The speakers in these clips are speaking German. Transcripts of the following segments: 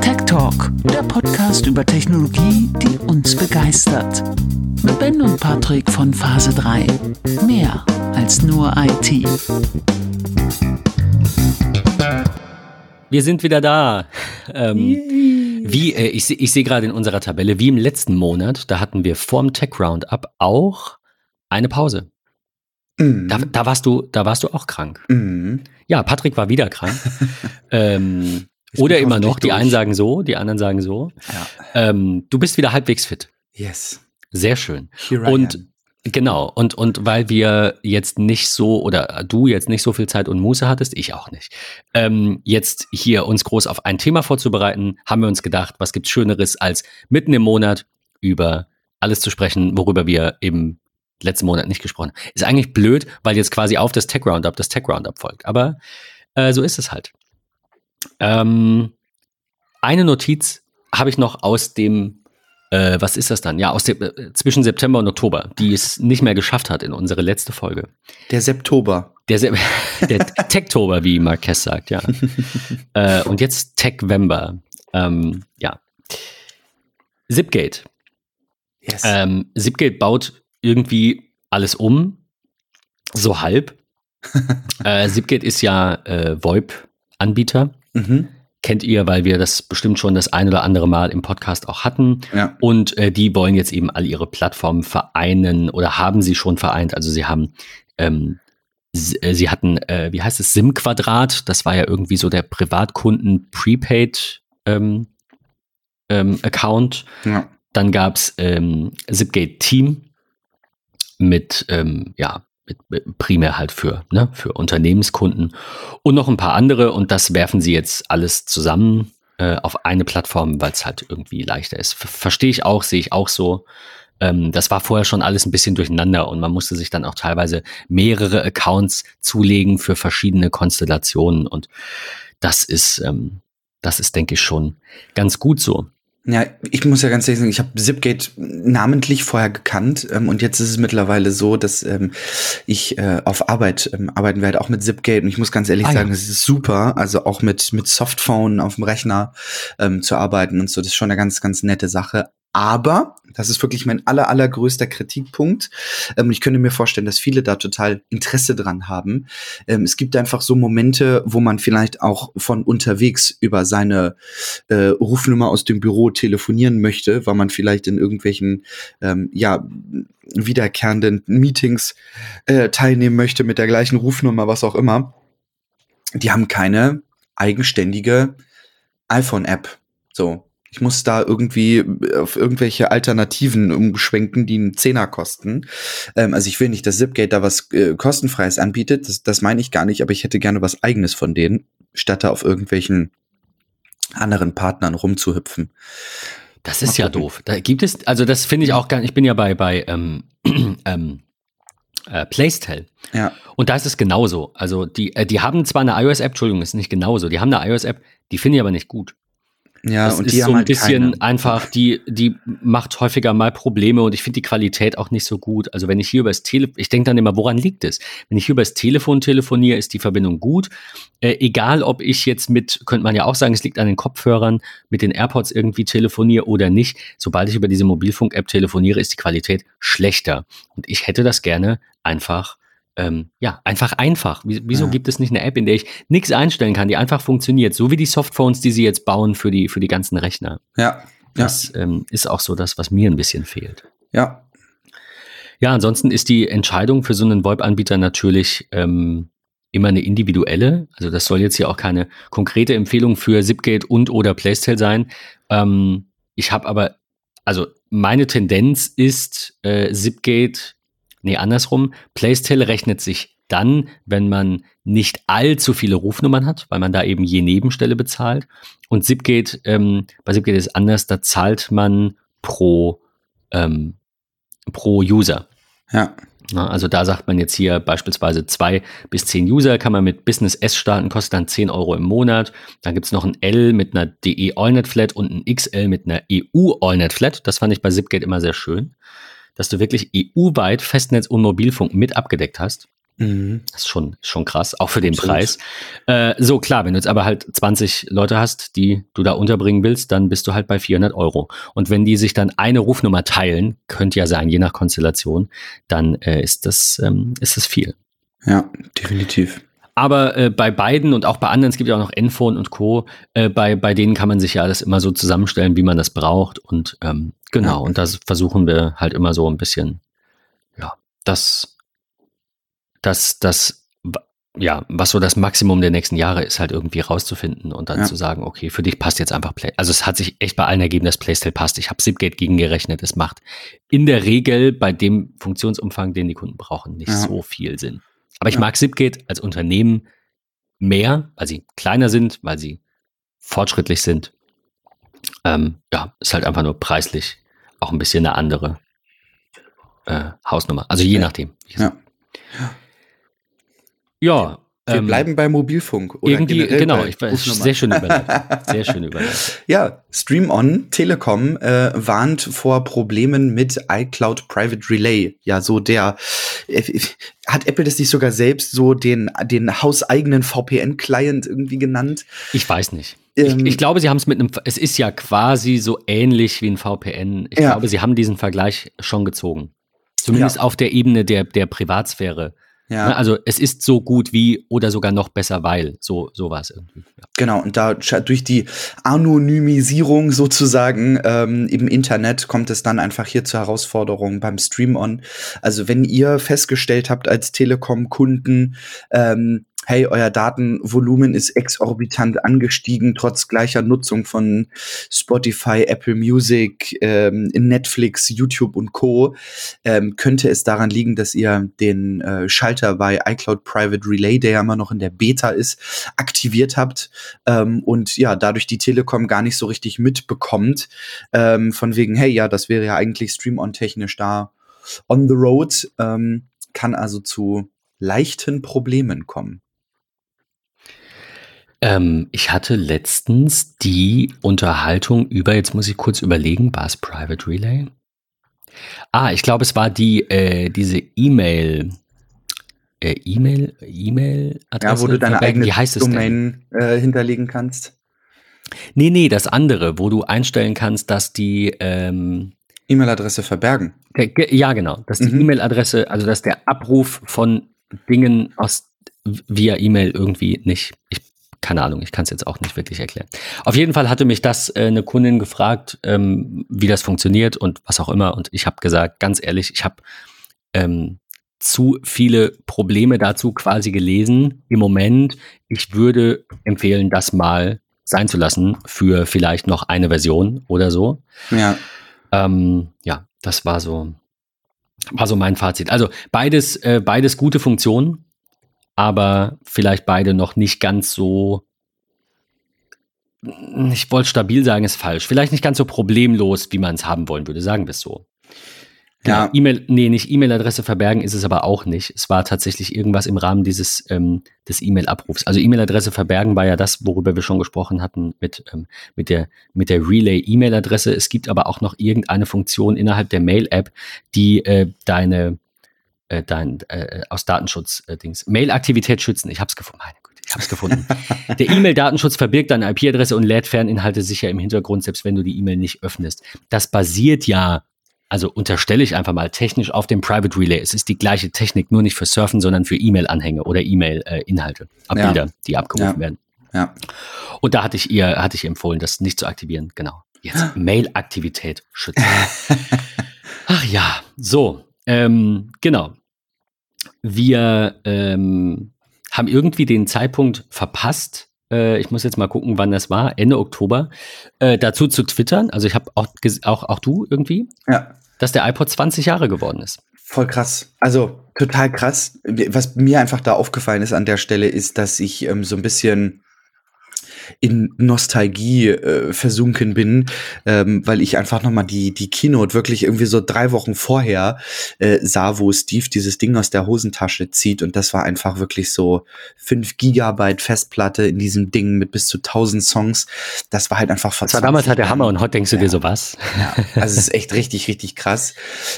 Tech Talk, der Podcast über Technologie, die uns begeistert. Mit Ben und Patrick von Phase 3. Mehr als nur IT. Wir sind wieder da. Ähm, wie, äh, ich, ich sehe gerade in unserer Tabelle, wie im letzten Monat, da hatten wir vorm Tech Roundup auch eine Pause. Mhm. Da, da, warst du, da warst du auch krank. Mhm. Ja, Patrick war wieder krank. ähm, oder immer noch. Die durch. einen sagen so, die anderen sagen so. Ja. Ähm, du bist wieder halbwegs fit. Yes. Sehr schön. Here I Und am. genau, und, und weil wir jetzt nicht so, oder du jetzt nicht so viel Zeit und Muße hattest, ich auch nicht, ähm, jetzt hier uns groß auf ein Thema vorzubereiten, haben wir uns gedacht, was gibt's Schöneres, als mitten im Monat über alles zu sprechen, worüber wir eben letzten Monat nicht gesprochen haben. Ist eigentlich blöd, weil jetzt quasi auf das Tech Roundup das Tech Roundup folgt. Aber äh, so ist es halt. Ähm, eine Notiz habe ich noch aus dem, äh, was ist das dann? Ja, aus dem äh, zwischen September und Oktober, die es nicht mehr geschafft hat in unsere letzte Folge. Der Septober. Der, Se- der Techtober, wie Marquez sagt, ja. äh, und jetzt Techvember. Ähm, ja. Zipgate. Yes. Ähm, Zipgate baut irgendwie alles um, so halb. äh, Zipgate ist ja äh, VoIP-Anbieter. mhm. Kennt ihr, weil wir das bestimmt schon das ein oder andere Mal im Podcast auch hatten. Ja. Und äh, die wollen jetzt eben all ihre Plattformen vereinen oder haben sie schon vereint. Also sie haben, ähm, sie, äh, sie hatten, äh, wie heißt es, SIM-Quadrat. Das war ja irgendwie so der Privatkunden-Prepaid ähm, ähm, Account. ja. Dann gab's ähm, Zipgate Team mit, ähm, ja, mit, mit primär halt für, ne, für Unternehmenskunden und noch ein paar andere und das werfen sie jetzt alles zusammen äh, auf eine Plattform, weil es halt irgendwie leichter ist. Ver Verstehe ich auch, sehe ich auch so. Ähm, das war vorher schon alles ein bisschen durcheinander und man musste sich dann auch teilweise mehrere Accounts zulegen für verschiedene Konstellationen und das ist, ähm, das ist, denke ich, schon ganz gut so. Ja, ich muss ja ganz ehrlich sagen, ich habe Zipgate namentlich vorher gekannt ähm, und jetzt ist es mittlerweile so, dass ähm, ich äh, auf Arbeit ähm, arbeiten werde, auch mit Zipgate und ich muss ganz ehrlich Ah, ja. sagen, es ist super, also auch mit mit Softphone auf dem Rechner ähm, zu arbeiten und so, das ist schon eine ganz ganz nette Sache. Aber, das ist wirklich mein aller, allergrößter Kritikpunkt. Ähm, ich könnte mir vorstellen, dass viele da total Interesse dran haben. Ähm, es gibt einfach so Momente, wo man vielleicht auch von unterwegs über seine äh, Rufnummer aus dem Büro telefonieren möchte, weil man vielleicht in irgendwelchen ähm, ja wiederkehrenden Meetings äh, teilnehmen möchte mit der gleichen Rufnummer, was auch immer. Die haben keine eigenständige iPhone-App. So. Ich muss da irgendwie auf irgendwelche Alternativen umschwenken, die einen Zehner kosten. Ähm, also ich will nicht, dass Zipgate da was äh, kostenfreies anbietet. Das, das meine ich gar nicht, aber ich hätte gerne was eigenes von denen, statt da auf irgendwelchen anderen Partnern rumzuhüpfen. Das ist Mal ja gucken. doof. Da gibt es, also das finde ich auch gar nicht, ich bin ja bei, bei ähm, ähm, äh, Playstyle. Ja. Und da ist es genauso. Also die, äh, die haben zwar eine iOS-App, Entschuldigung, ist nicht genauso. Die haben eine iOS-App, die finde ich aber nicht gut. Ja, das und ist die so ein halt bisschen keine. einfach, die, die macht häufiger mal Probleme und ich finde die Qualität auch nicht so gut. Also wenn ich hier übers Telefon, ich denke dann immer, woran liegt es? Wenn ich hier übers Telefon telefoniere, ist die Verbindung gut. Äh, egal, ob ich jetzt mit, könnte man ja auch sagen, es liegt an den Kopfhörern, mit den AirPods irgendwie telefoniere oder nicht. Sobald ich über diese Mobilfunk-App telefoniere, ist die Qualität schlechter. Und ich hätte das gerne einfach ähm, ja, einfach einfach. Wie- Wieso Ja. gibt es nicht eine App, in der ich nichts einstellen kann, die einfach funktioniert, so wie die Softphones, die sie jetzt bauen für die, für die ganzen Rechner? Ja, ja, Das ähm, ist auch so das, was mir ein bisschen fehlt. ja. Ja, ansonsten ist die Entscheidung für so einen VoIP-Anbieter natürlich ähm, immer eine individuelle. Also das soll jetzt hier auch keine konkrete Empfehlung für Zipgate und oder Playstyle sein. Ähm, ich habe aber, also meine Tendenz ist äh, Zipgate, nee, andersrum, Playstyle rechnet sich dann, wenn man nicht allzu viele Rufnummern hat, weil man da eben je Nebenstelle bezahlt. Und Zipgate, ähm, bei Zipgate ist anders, da zahlt man pro, ähm, pro User. Ja, Na, also da sagt man jetzt hier beispielsweise zwei bis zehn User, kann man mit Business S starten, kostet dann 10 Euro im Monat. Dann gibt's noch ein L mit einer DE AllNet Flat und ein XL mit einer EU AllNet Flat. Das fand ich bei Zipgate immer sehr schön, dass du wirklich EU-weit Festnetz und Mobilfunk mit abgedeckt hast. Mhm. Das ist schon, schon krass, auch für den Absolut. Preis. Äh, so, klar, wenn du jetzt aber halt 20 Leute hast, die du da unterbringen willst, dann bist du halt bei 400 Euro. Und wenn die sich dann eine Rufnummer teilen, könnte ja sein, je nach Konstellation, dann äh, ist, das, ähm, ist das viel. Ja, definitiv. Aber äh, bei beiden und auch bei anderen, es gibt ja auch noch Enphone und Co., äh, bei, bei denen kann man sich ja alles immer so zusammenstellen, wie man das braucht. Und ähm, genau, und das versuchen wir halt immer so ein bisschen, ja, das, das, das, ja, was so das Maximum der nächsten Jahre ist, halt irgendwie rauszufinden und dann Ja. zu sagen, okay, für dich passt jetzt einfach Play. Also es hat sich echt bei allen ergeben, dass Playstyle passt. Ich habe Zipgate gegengerechnet. Es macht in der Regel bei dem Funktionsumfang, den die Kunden brauchen, nicht Ja. so viel Sinn. Aber ich Ja. mag Zipgate als Unternehmen mehr, weil sie kleiner sind, weil sie fortschrittlich sind. Ähm, ja, ist halt einfach nur preislich auch ein bisschen eine andere äh, Hausnummer. Also je nachdem. Ja. Ja. Wir ähm, bleiben bei Mobilfunk. Oder irgendwie, genau, ich weiß, sehr schön überleitet. Sehr schön überleitet. Ja, Stream On Telekom äh, warnt vor Problemen mit iCloud Private Relay. Ja, so der äh, hat Apple das nicht sogar selbst so den den hauseigenen VPN-Client irgendwie genannt? Ich weiß nicht. Ähm, ich, ich glaube, sie haben es mit einem, es ist ja quasi so ähnlich wie ein VPN. Ich Ja. glaube, sie haben diesen Vergleich schon gezogen. Zumindest Ja. auf der Ebene der, der Privatsphäre. Ja, Ne, Also es ist so gut wie oder sogar noch besser, weil. So, so war es irgendwie. Ja. genau. Und da durch die Anonymisierung sozusagen ähm, im Internet kommt es dann einfach hier zur Herausforderung beim Stream On. Also wenn ihr festgestellt habt als Telekom-Kunden, ähm, hey, euer Datenvolumen ist exorbitant angestiegen, trotz gleicher Nutzung von Spotify, Apple Music, ähm, Netflix, YouTube und Co., ähm, könnte es daran liegen, dass ihr den äh, Schalter bei iCloud Private Relay, der ja immer noch in der Beta ist, aktiviert habt ähm, und ja, dadurch die Telekom gar nicht so richtig mitbekommt, ähm, von wegen, hey, ja, das wäre ja eigentlich Stream-On-technisch da on the road, ähm, kann also zu leichten Problemen kommen. Ähm, ich hatte letztens die Unterhaltung über, jetzt muss ich kurz überlegen, war es Private Relay? Ah, ich glaube, es war die, äh, diese E-Mail, äh, E-Mail, E-Mail-Adresse. Ja, wo du deine eigene? Domain äh, hinterlegen kannst. Nee, nee, das andere, wo du einstellen kannst, dass die, ähm, E-Mail-Adresse verbergen. ja genau, dass die Mhm. E-Mail-Adresse, also dass der Abruf von Dingen aus via E-Mail irgendwie nicht, ich, keine Ahnung, ich kann es jetzt auch nicht wirklich erklären. Auf jeden Fall hatte mich das äh, eine Kundin gefragt, ähm, wie das funktioniert und was auch immer. Und ich habe gesagt, ganz ehrlich, ich habe ähm, zu viele Probleme dazu quasi gelesen im Moment. Ich würde empfehlen, das mal sein zu lassen für vielleicht noch eine Version oder so. Ja, Ähm, ja, das war so, war so mein Fazit. Also beides, äh, beides gute Funktionen, aber vielleicht beide noch nicht ganz so. Ich wollte stabil sagen, ist falsch. Vielleicht nicht ganz so problemlos, wie man es haben wollen würde. Sagen wir es so. Genau. Ja. E-Mail, nee, nicht E-Mail-Adresse verbergen ist es aber auch nicht. Es war tatsächlich irgendwas im Rahmen dieses ähm, des E-Mail-Abrufs. Also E-Mail-Adresse verbergen war ja das, worüber wir schon gesprochen hatten mit ähm, mit der mit der Relay-E-Mail-Adresse. Es gibt aber auch noch irgendeine Funktion innerhalb der Mail-App, die äh, deine äh, dein äh, aus Datenschutz-Dings Mail-Aktivität schützen. Ich habe es gefunden. Meine Güte, ich habe es gefunden. Der E-Mail-Datenschutz verbirgt deine IP-Adresse und lädt Ferninhalte sicher im Hintergrund, selbst wenn du die E-Mail nicht öffnest. Das basiert ja, also unterstelle ich einfach mal technisch auf dem Private Relay. Es ist die gleiche Technik, nur nicht für Surfen, sondern für E-Mail-Anhänge oder E-Mail-Inhalte, äh, Ja. Bilder, die abgerufen Ja. werden. ja. Und da hatte ich ihr, hatte ich ihr empfohlen, das nicht zu aktivieren. Genau. Jetzt Mail-Aktivität schützen. Ach ja, so, ähm, genau. Wir ähm, haben irgendwie den Zeitpunkt verpasst. Äh, ich muss jetzt mal gucken, wann das war. Ende Oktober. Äh, dazu zu twittern. Also ich habe auch, auch, auch du irgendwie, ja. dass der iPod 20 Jahre geworden ist. Voll krass. Also total krass. Was mir einfach da aufgefallen ist an der Stelle, ist, dass ich ähm, so ein bisschen in Nostalgie äh, versunken bin, ähm, weil ich einfach nochmal die, die Keynote wirklich irgendwie so drei Wochen vorher äh, sah, wo Steve dieses Ding aus der Hosentasche zieht und das war einfach wirklich so fünf Gigabyte Festplatte in diesem Ding mit bis zu tausend Songs. Das war halt einfach Das war damals halt der Hammer und heute denkst du Ja. dir so was? ja, also es ist echt richtig, richtig krass.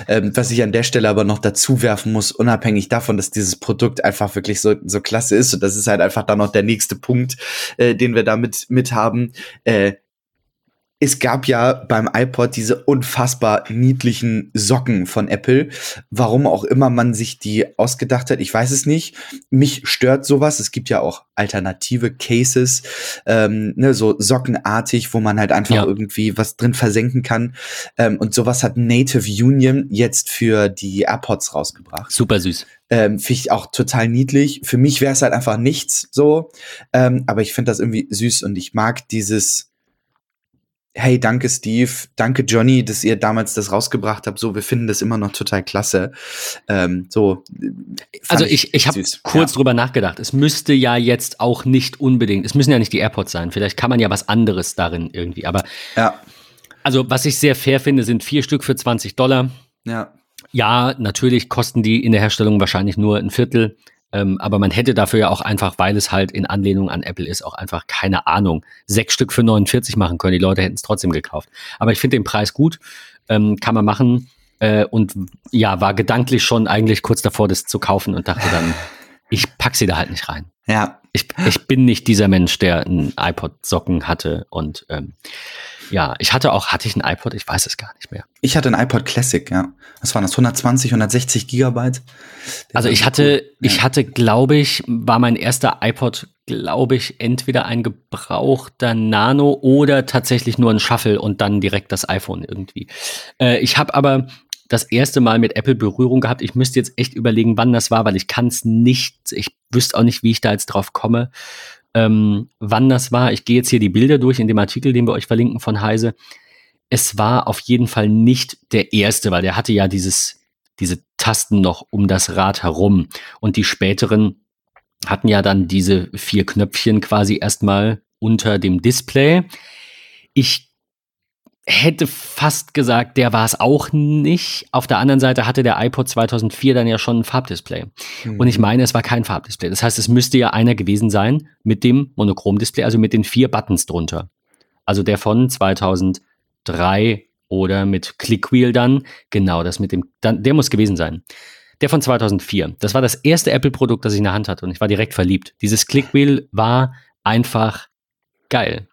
Ähm, was ich an der Stelle aber noch dazu werfen muss, unabhängig davon, dass dieses Produkt einfach wirklich so, so klasse ist, und das ist halt einfach dann noch der nächste Punkt, äh, den wir damit mit haben. Äh, es gab ja beim iPod diese unfassbar niedlichen Socken von Apple. Warum auch immer man sich die ausgedacht hat, ich weiß es nicht. Mich stört sowas. Es gibt ja auch alternative Cases, ähm, ne, so sockenartig, wo man halt einfach Ja. irgendwie was drin versenken kann. Ähm, und sowas hat Native Union jetzt für die AirPods rausgebracht. Super süß. Ähm, finde ich auch total niedlich. Für mich wäre es halt einfach nichts so. Ähm, aber ich finde das irgendwie süß und ich mag dieses Hey, danke Steve, danke Johnny, dass ihr damals das rausgebracht habt. So, wir finden das immer noch total klasse. Ähm, so. äh, Also ich, ich habe kurz Ja. drüber nachgedacht. Es müsste ja jetzt auch nicht unbedingt, es müssen ja nicht die AirPods sein. Vielleicht kann man ja was anderes darin irgendwie. Aber Ja, also was ich sehr fair finde, sind vier Stück für 20 Dollar. ja, Ja, natürlich kosten die in der Herstellung wahrscheinlich nur ein Viertel. Ähm, aber man hätte dafür ja auch einfach, weil es halt in Anlehnung an Apple ist, auch einfach keine Ahnung, sechs Stück für 49 machen können. Die Leute hätten es trotzdem gekauft. Aber ich finde den Preis gut, ähm, kann man machen. Äh, und ja, war gedanklich schon eigentlich kurz davor, das zu kaufen und dachte dann, ich pack sie da halt nicht rein. ja. Ich, ich bin nicht dieser Mensch, der einen iPod-Socken hatte. Und ähm, ja, ich hatte auch, hatte ich einen iPod? Ich weiß es gar nicht mehr. Ich hatte ein iPod Classic, ja. Was waren das? 120, 160 Gigabyte? Der Also ich hatte, cool. ich hatte, glaube ich, war mein erster iPod, glaube ich, entweder ein gebrauchter Nano oder tatsächlich nur ein Shuffle und dann direkt das iPhone irgendwie. Äh, ich habe aber das erste Mal mit Apple Berührung gehabt. Ich müsste jetzt echt überlegen, wann das war, weil ich kann es nicht, ich wüsste auch nicht, wie ich da jetzt drauf komme, ähm, wann das war. Ich gehe jetzt hier die Bilder durch in dem Artikel, den wir euch verlinken von Heise. Es war auf jeden Fall nicht der erste, weil der hatte ja dieses, diese Tasten noch um das Rad herum. Und die späteren hatten ja dann diese vier Knöpfchen quasi erstmal unter dem Display. Ich hätte fast gesagt, der war es auch nicht. Auf der anderen Seite hatte der iPod 2004 dann ja schon ein Farbdisplay. Mhm. Und ich meine, es war kein Farbdisplay. Das heißt, es müsste ja einer gewesen sein mit dem Monochromdisplay, also mit den vier Buttons drunter. Also der von 2003 oder mit Clickwheel dann. Genau, das mit dem, dann, der muss gewesen sein. Der von 2004. Das war das erste Apple-Produkt, das ich in der Hand hatte und ich war direkt verliebt. Dieses Clickwheel war einfach geil.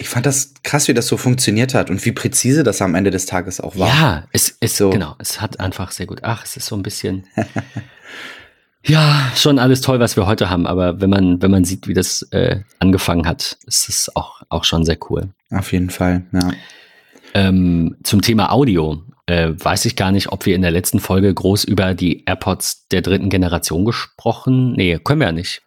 Ich fand das krass, wie das so funktioniert hat und wie präzise das am Ende des Tages auch war. Ja, es ist So. genau, es hat einfach sehr gut. Ach, es ist so ein bisschen. ja, schon alles toll, was wir heute haben, aber wenn man, wenn man sieht, wie das äh, angefangen hat, ist es auch, auch schon sehr cool. Auf jeden Fall, ja. Ähm, zum Thema Audio äh, weiß ich gar nicht, ob wir in der letzten Folge groß über die AirPods der dritten Generation gesprochen. Nee, können wir ja nicht.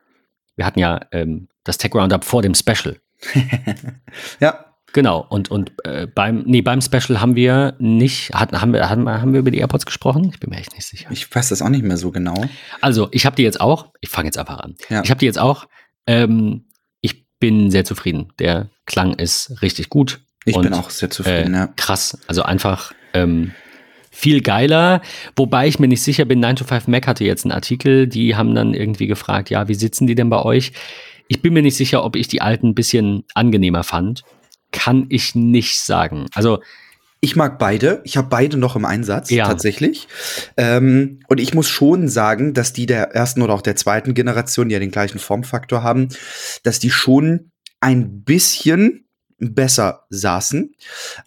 Wir hatten ja ähm, das Tech Roundup vor dem Special. Ja, Genau, und, und äh, beim, nee, beim Special haben wir nicht, hatten, haben, wir, haben, wir- haben wir über die AirPods gesprochen? Ich bin mir echt nicht sicher. ich weiß das auch nicht mehr so genau. Also, ich habe die jetzt auch. Ich fange jetzt einfach an. Ja. Ich habe die jetzt auch. Ähm, ich bin sehr zufrieden. Der Klang ist richtig gut. Ich Und, bin auch sehr zufrieden, äh, ja. Krass. Also einfach ähm, viel geiler. Wobei ich mir nicht sicher bin, 9 to 5 Mac hatte jetzt einen Artikel, die haben dann irgendwie gefragt, ja, wie sitzen die denn bei euch? Ich bin mir nicht sicher, ob ich die alten ein bisschen angenehmer fand. Kann ich nicht sagen. Also, Ich mag beide. Ich habe beide noch im Einsatz, Ja. tatsächlich. Ähm, und ich muss schon sagen, dass die der ersten oder auch der zweiten Generation, die ja den gleichen Formfaktor haben, dass die schon ein bisschen besser saßen.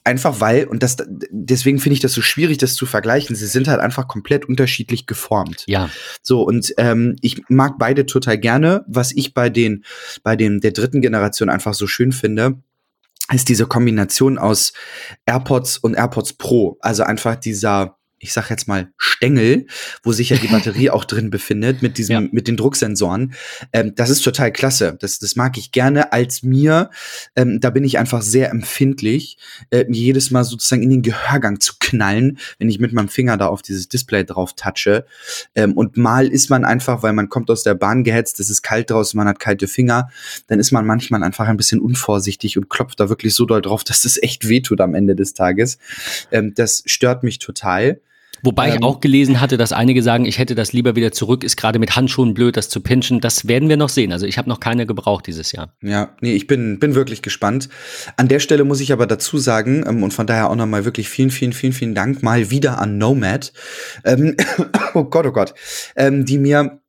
Einfach weil, und das, deswegen finde ich das so schwierig, das zu vergleichen. Sie sind halt einfach komplett unterschiedlich geformt. ja, So, und ähm, ich mag beide total gerne. Was ich bei den, bei den der dritten Generation einfach so schön finde, ist diese Kombination aus AirPods und AirPods Pro. Also einfach dieser, ich sag jetzt mal, Stängel, wo sich ja die Batterie auch drin befindet, mit diesem, Ja. mit den Drucksensoren. Ähm, das ist total klasse. Das, das mag ich gerne als mir. Ähm, da bin ich einfach sehr empfindlich, äh, jedes Mal sozusagen in den Gehörgang zu knallen, wenn ich mit meinem Finger da auf dieses Display drauf touche. Ähm, und mal ist man einfach, weil man kommt aus der Bahn gehetzt, es ist kalt draußen, man hat kalte Finger, dann ist man manchmal einfach ein bisschen unvorsichtig und klopft da wirklich so doll drauf, dass es echt wehtut am Ende des Tages. Ähm, das stört mich total. Wobei ich Ähm, auch gelesen hatte, dass einige sagen, ich hätte das lieber wieder zurück, ist gerade mit Handschuhen blöd, das zu pinchen. Das werden wir noch sehen. Also ich habe noch keine gebraucht dieses Jahr. Ja, nee, ich bin, bin wirklich gespannt. An der Stelle muss ich aber dazu sagen, ähm, und von daher auch nochmal wirklich vielen, vielen, vielen, vielen Dank mal wieder an Nomad. Ähm, oh Gott, oh Gott. Ähm, die mir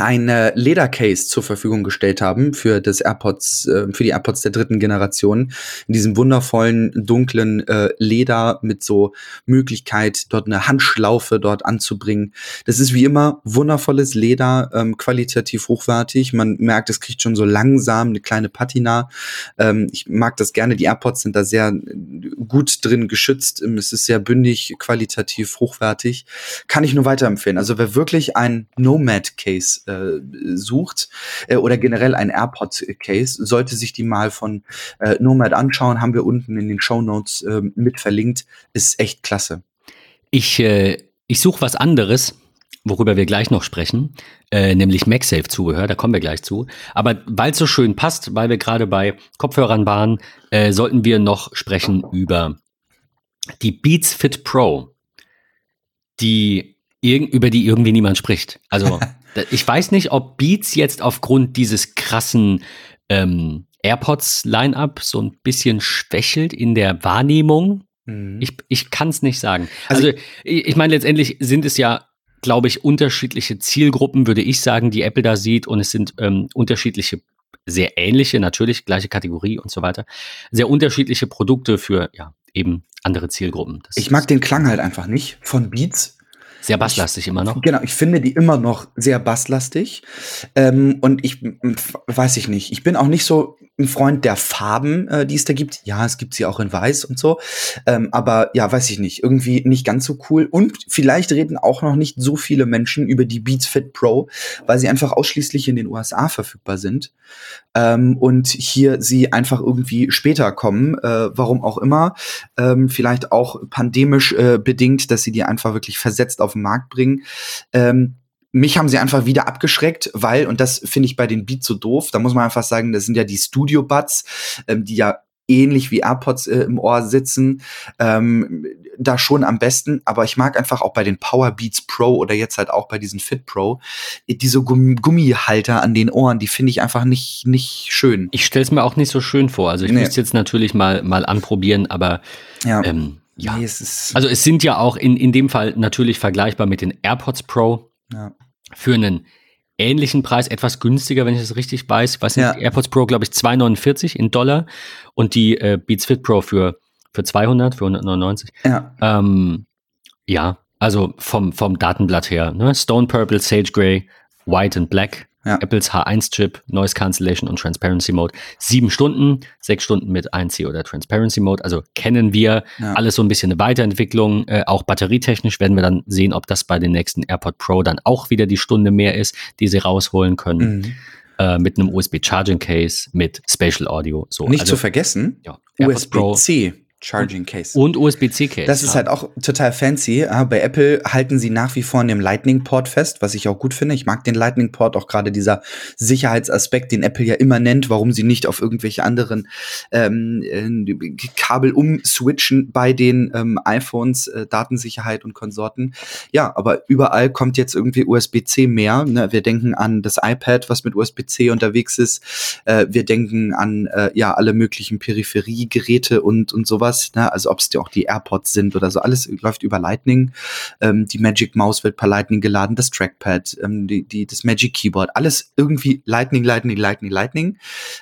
ein äh, Ledercase zur Verfügung gestellt haben für das AirPods, äh, für die AirPods der dritten Generation. In diesem wundervollen, dunklen äh, Leder mit so Möglichkeit, dort eine Handschlaufe dort anzubringen. Das ist wie immer wundervolles Leder, ähm, qualitativ hochwertig. Man merkt, es kriegt schon so langsam eine kleine Patina. Ähm, ich mag das gerne. Die AirPods sind da sehr gut drin geschützt. Ähm, Es ist sehr bündig, qualitativ hochwertig. Kann ich nur weiterempfehlen. Also wer wirklich ein Nomad-Case äh, sucht äh, oder generell ein AirPod-Case, sollte sich die mal von äh, Nomad anschauen. Haben wir unten in den Show Notes äh, mit verlinkt. Ist echt klasse. Ich, äh, ich suche was anderes, worüber wir gleich noch sprechen, äh, nämlich MagSafe-Zubehör, da kommen wir gleich zu. Aber weil es so schön passt, weil wir gerade bei Kopfhörern waren, äh, sollten wir noch sprechen über die Beats Fit Pro, die irg über die irgendwie niemand spricht. Also ich weiß nicht, ob Beats jetzt aufgrund dieses krassen ähm, AirPods-Line-Up so ein bisschen schwächelt in der Wahrnehmung. Mhm. Ich, ich kann es nicht sagen. Also- Also, ich, ich meine, letztendlich sind es ja, glaube ich, unterschiedliche Zielgruppen, würde ich sagen, die Apple da sieht. Und es sind ähm, unterschiedliche, sehr ähnliche, natürlich, gleiche Kategorie und so weiter. Sehr unterschiedliche Produkte für, ja, eben andere Zielgruppen. Das ich mag den Klang halt einfach nicht von Beats. Sehr basslastig immer noch. Genau, ich finde die immer noch sehr basslastig. Ähm, und ich m, f- weiß ich nicht. Ich bin auch nicht so ein Freund der Farben, äh, die es da gibt. Ja, es gibt sie auch in Weiß und so. Ähm, aber ja, weiß ich nicht. Irgendwie nicht ganz so cool. Und vielleicht reden auch noch nicht so viele Menschen über die Beats Fit Pro, weil sie einfach ausschließlich in den USA verfügbar sind. Ähm, und hier sie einfach irgendwie später kommen, äh, warum auch immer. Ähm, vielleicht auch pandemisch äh, bedingt, dass sie die einfach wirklich versetzt auf den Markt bringen. Ähm, mich haben sie einfach wieder abgeschreckt, weil, und das finde ich bei den Beats so doof, da muss man einfach sagen, das sind ja die Studio Buds, ähm, die ja ähnlich wie AirPods äh, im Ohr sitzen, ähm, da schon am besten, aber ich mag einfach auch bei den Power Beats Pro oder jetzt halt auch bei diesen Fit Pro, äh, diese Gumm Gummihalter an den Ohren, die finde ich einfach nicht, nicht schön. Ich stelle es mir auch nicht so schön vor. Also ich Nee. müsste jetzt natürlich mal, mal anprobieren, aber Ja, ähm, ja. Nee, es ist, Also es sind ja auch in, in dem Fall natürlich vergleichbar mit den AirPods Pro. ja. für einen ähnlichen Preis, etwas günstiger, wenn ich das richtig weiß. Was sind Ja. die AirPods Pro, glaube ich, 2,49 in Dollar und die äh, Beats Fit Pro für, für 200, für 199. ja. Ähm, ja, also vom, vom Datenblatt her. Ne? Stone Purple, Sage Grey, White and Black, Ja. Apples H1-Chip, Noise Cancellation und Transparency Mode. Sieben Stunden, sechs Stunden mit 1C oder Transparency Mode. Also kennen wir Ja. alles so ein bisschen eine Weiterentwicklung. Äh, auch batterietechnisch werden wir dann sehen, ob das bei den nächsten AirPod Pro dann auch wieder die Stunde mehr ist, die sie rausholen können. Mhm. Äh, mit einem USB Charging Case, mit Spatial Audio. So, Nicht also, zu vergessen, ja, USB-C Charging Case. und USB-C-Case. Das ist halt auch total fancy. Ja, bei Apple halten sie nach wie vor an dem Lightning-Port fest, was ich auch gut finde. Ich mag den Lightning-Port, auch gerade dieser Sicherheitsaspekt, den Apple ja immer nennt, warum sie nicht auf irgendwelche anderen ähm, äh, Kabel umswitchen bei den ähm, iPhones, äh, Datensicherheit und Konsorten. Ja, aber überall kommt jetzt irgendwie USB-C mehr. Ne? Wir denken an das iPad, was mit USB-C unterwegs ist. Äh, wir denken an äh, ja alle möglichen Peripheriegeräte und und sowas. Ne? Also ob es auch die AirPods sind oder so. Alles läuft über Lightning. Ähm, die Magic Mouse wird per Lightning geladen, das Trackpad, ähm, die, die, das Magic Keyboard, alles irgendwie Lightning, Lightning, Lightning, Lightning.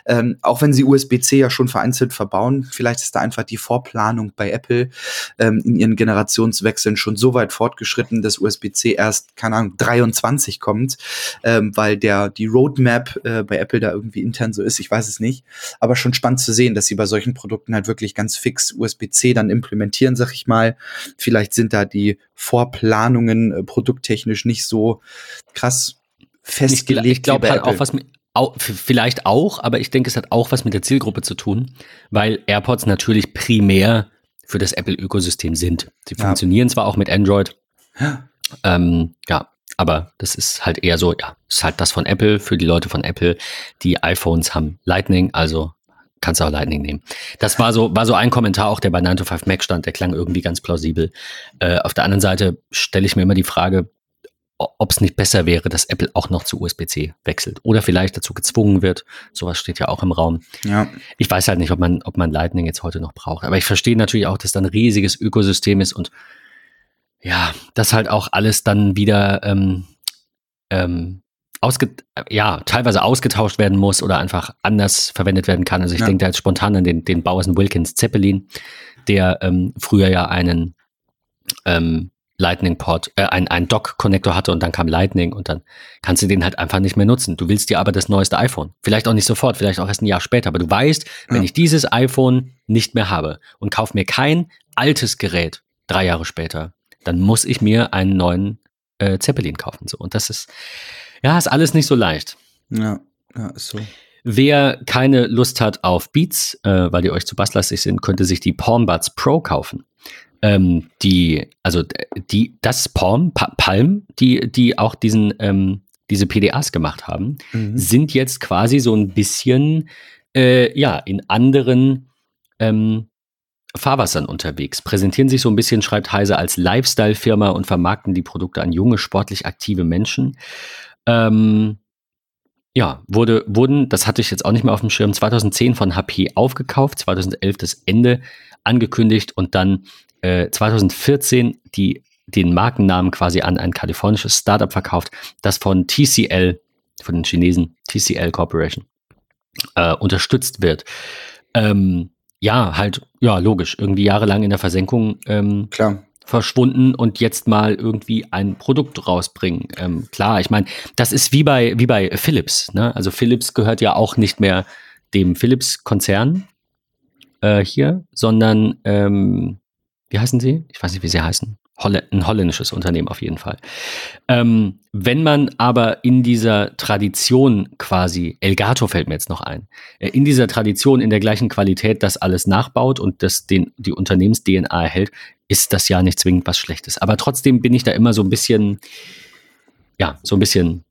Ähm, auch wenn sie USB-C ja schon vereinzelt verbauen, vielleicht ist da einfach die Vorplanung bei Apple ähm, in ihren Generationswechseln schon so weit fortgeschritten, dass USB-C erst, keine Ahnung, 23 kommt, ähm, weil der die Roadmap äh, bei Apple da irgendwie intern so ist, ich weiß es nicht. Aber schon spannend zu sehen, dass sie bei solchen Produkten halt wirklich ganz fix USB-C dann implementieren, sag ich mal. Vielleicht sind da die Vorplanungen äh, produkttechnisch nicht so krass festgelegt. Ich, glaube halt auch was mit, auch, vielleicht auch, aber ich denke, es hat auch was mit der Zielgruppe zu tun, weil AirPods natürlich primär für das Apple-Ökosystem sind. Sie ja. funktionieren zwar auch mit Android, ja. Ähm, ja, aber das ist halt eher so, ja, ist halt das von Apple für die Leute von Apple. Die iPhones haben Lightning, also kannst du auch Lightning nehmen. Das war so, war so ein Kommentar auch, der bei 9 to 5 Mac stand, der klang irgendwie ganz plausibel. Äh, auf der anderen Seite stelle ich mir immer die Frage, ob es nicht besser wäre, dass Apple auch noch zu USB-C wechselt oder vielleicht dazu gezwungen wird. Sowas steht ja auch im Raum. Ja. Ich weiß halt nicht, ob man, ob man Lightning jetzt heute noch braucht. Aber ich verstehe natürlich auch, dass da ein riesiges Ökosystem ist und ja, dass halt auch alles dann wieder ähm, ähm, ausge ja, teilweise ausgetauscht werden muss oder einfach anders verwendet werden kann. Also ich ja. denke da jetzt spontan an den, den Bowers Wilkins Zeppelin, der ähm, früher ja einen ähm, Lightning Port, äh, ein, ein Dock-Connector hatte und dann kam Lightning und dann kannst du den halt einfach nicht mehr nutzen. Du willst dir aber das neueste iPhone. Vielleicht auch nicht sofort, vielleicht auch erst ein Jahr später, aber du weißt, wenn ich dieses iPhone nicht mehr habe und kauf mir kein altes Gerät drei Jahre später, dann muss ich mir einen neuen äh, Zeppelin kaufen. So. Und das ist, ja, ist alles nicht so leicht. Ja, ja, ist so. Wer keine Lust hat auf Beats, äh, weil die euch zu basslastig sind, könnte sich die Palm Buds Pro kaufen ähm, die, also die, das Palm, pa Palm, die, die auch diesen, ähm, diese PDAs gemacht haben, mhm. sind jetzt quasi so ein bisschen, äh, ja, in anderen ähm, Fahrwassern unterwegs, präsentieren sich so ein bisschen, schreibt Heise, als Lifestyle-Firma und vermarkten die Produkte an junge, sportlich aktive Menschen. Ähm, ja, wurde, wurden, das hatte ich jetzt auch nicht mehr auf dem Schirm, 2010 von HP aufgekauft, 2011 das Ende angekündigt und dann 2014 äh, die, den Markennamen quasi an ein kalifornisches Startup verkauft, das von TCL, von den Chinesen, TCL Corporation, äh, unterstützt wird. Ähm, ja, halt, ja, logisch, irgendwie jahrelang in der Versenkung ähm, Klar. Verschwunden und jetzt mal irgendwie ein Produkt rausbringen. Ähm, klar, ich meine, das ist wie bei, wie bei Philips. Ne? Also Philips gehört ja auch nicht mehr dem Philips-Konzern äh, hier, sondern ähm, wie heißen sie? Ich weiß nicht, wie sie heißen. Ein holländisches Unternehmen auf jeden Fall. Ähm, wenn man aber in dieser Tradition quasi, Elgato fällt mir jetzt noch ein, äh, in dieser Tradition in der gleichen Qualität das alles nachbaut und das den, die Unternehmens-DNA erhält, ist das ja nicht zwingend was Schlechtes. Aber trotzdem bin ich da immer so ein bisschen, ja, so ein bisschen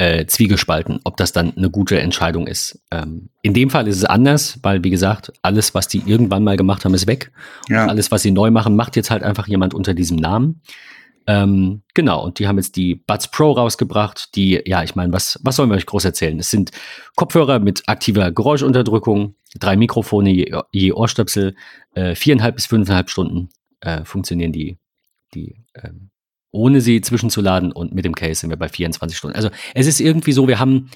äh, zwiegespalten, ob das dann eine gute Entscheidung ist. Ähm, in dem Fall ist es anders, weil, wie gesagt, alles, was die irgendwann mal gemacht haben, ist weg. Ja. Und alles, was sie neu machen, macht jetzt halt einfach jemand unter diesem Namen. Ähm, genau, und die haben jetzt die Buds Pro rausgebracht, die, ja, ich meine, was, was sollen wir euch groß erzählen? Es sind Kopfhörer mit aktiver Geräuschunterdrückung, drei Mikrofone je, je Ohrstöpsel, äh, viereinhalb bis fünfeinhalb Stunden äh, funktionieren die, die ähm, ohne sie zwischenzuladen und mit dem Case sind wir bei 24 Stunden. Also es ist irgendwie so, wir haben,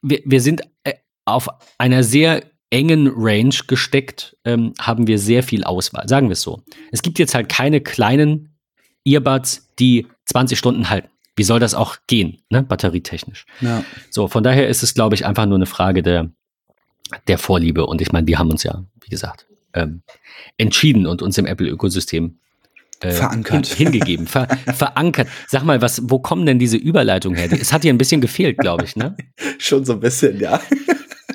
wir, wir sind äh, auf einer sehr engen Range gesteckt, ähm, haben wir sehr viel Auswahl, sagen wir es so. Es gibt jetzt halt keine kleinen Earbuds, die 20 Stunden halten. Wie soll das auch gehen, ne, batterietechnisch? Ja. So, von daher ist es, glaube ich, einfach nur eine Frage der, der Vorliebe. Und ich meine, wir haben uns ja, wie gesagt, ähm, entschieden und uns im Apple-Ökosystem äh, verankert. hingegeben, ver, verankert. Sag mal, was, wo kommen denn diese Überleitungen her? Es hat hier ein bisschen gefehlt, glaube ich, ne? Schon so ein bisschen, ja.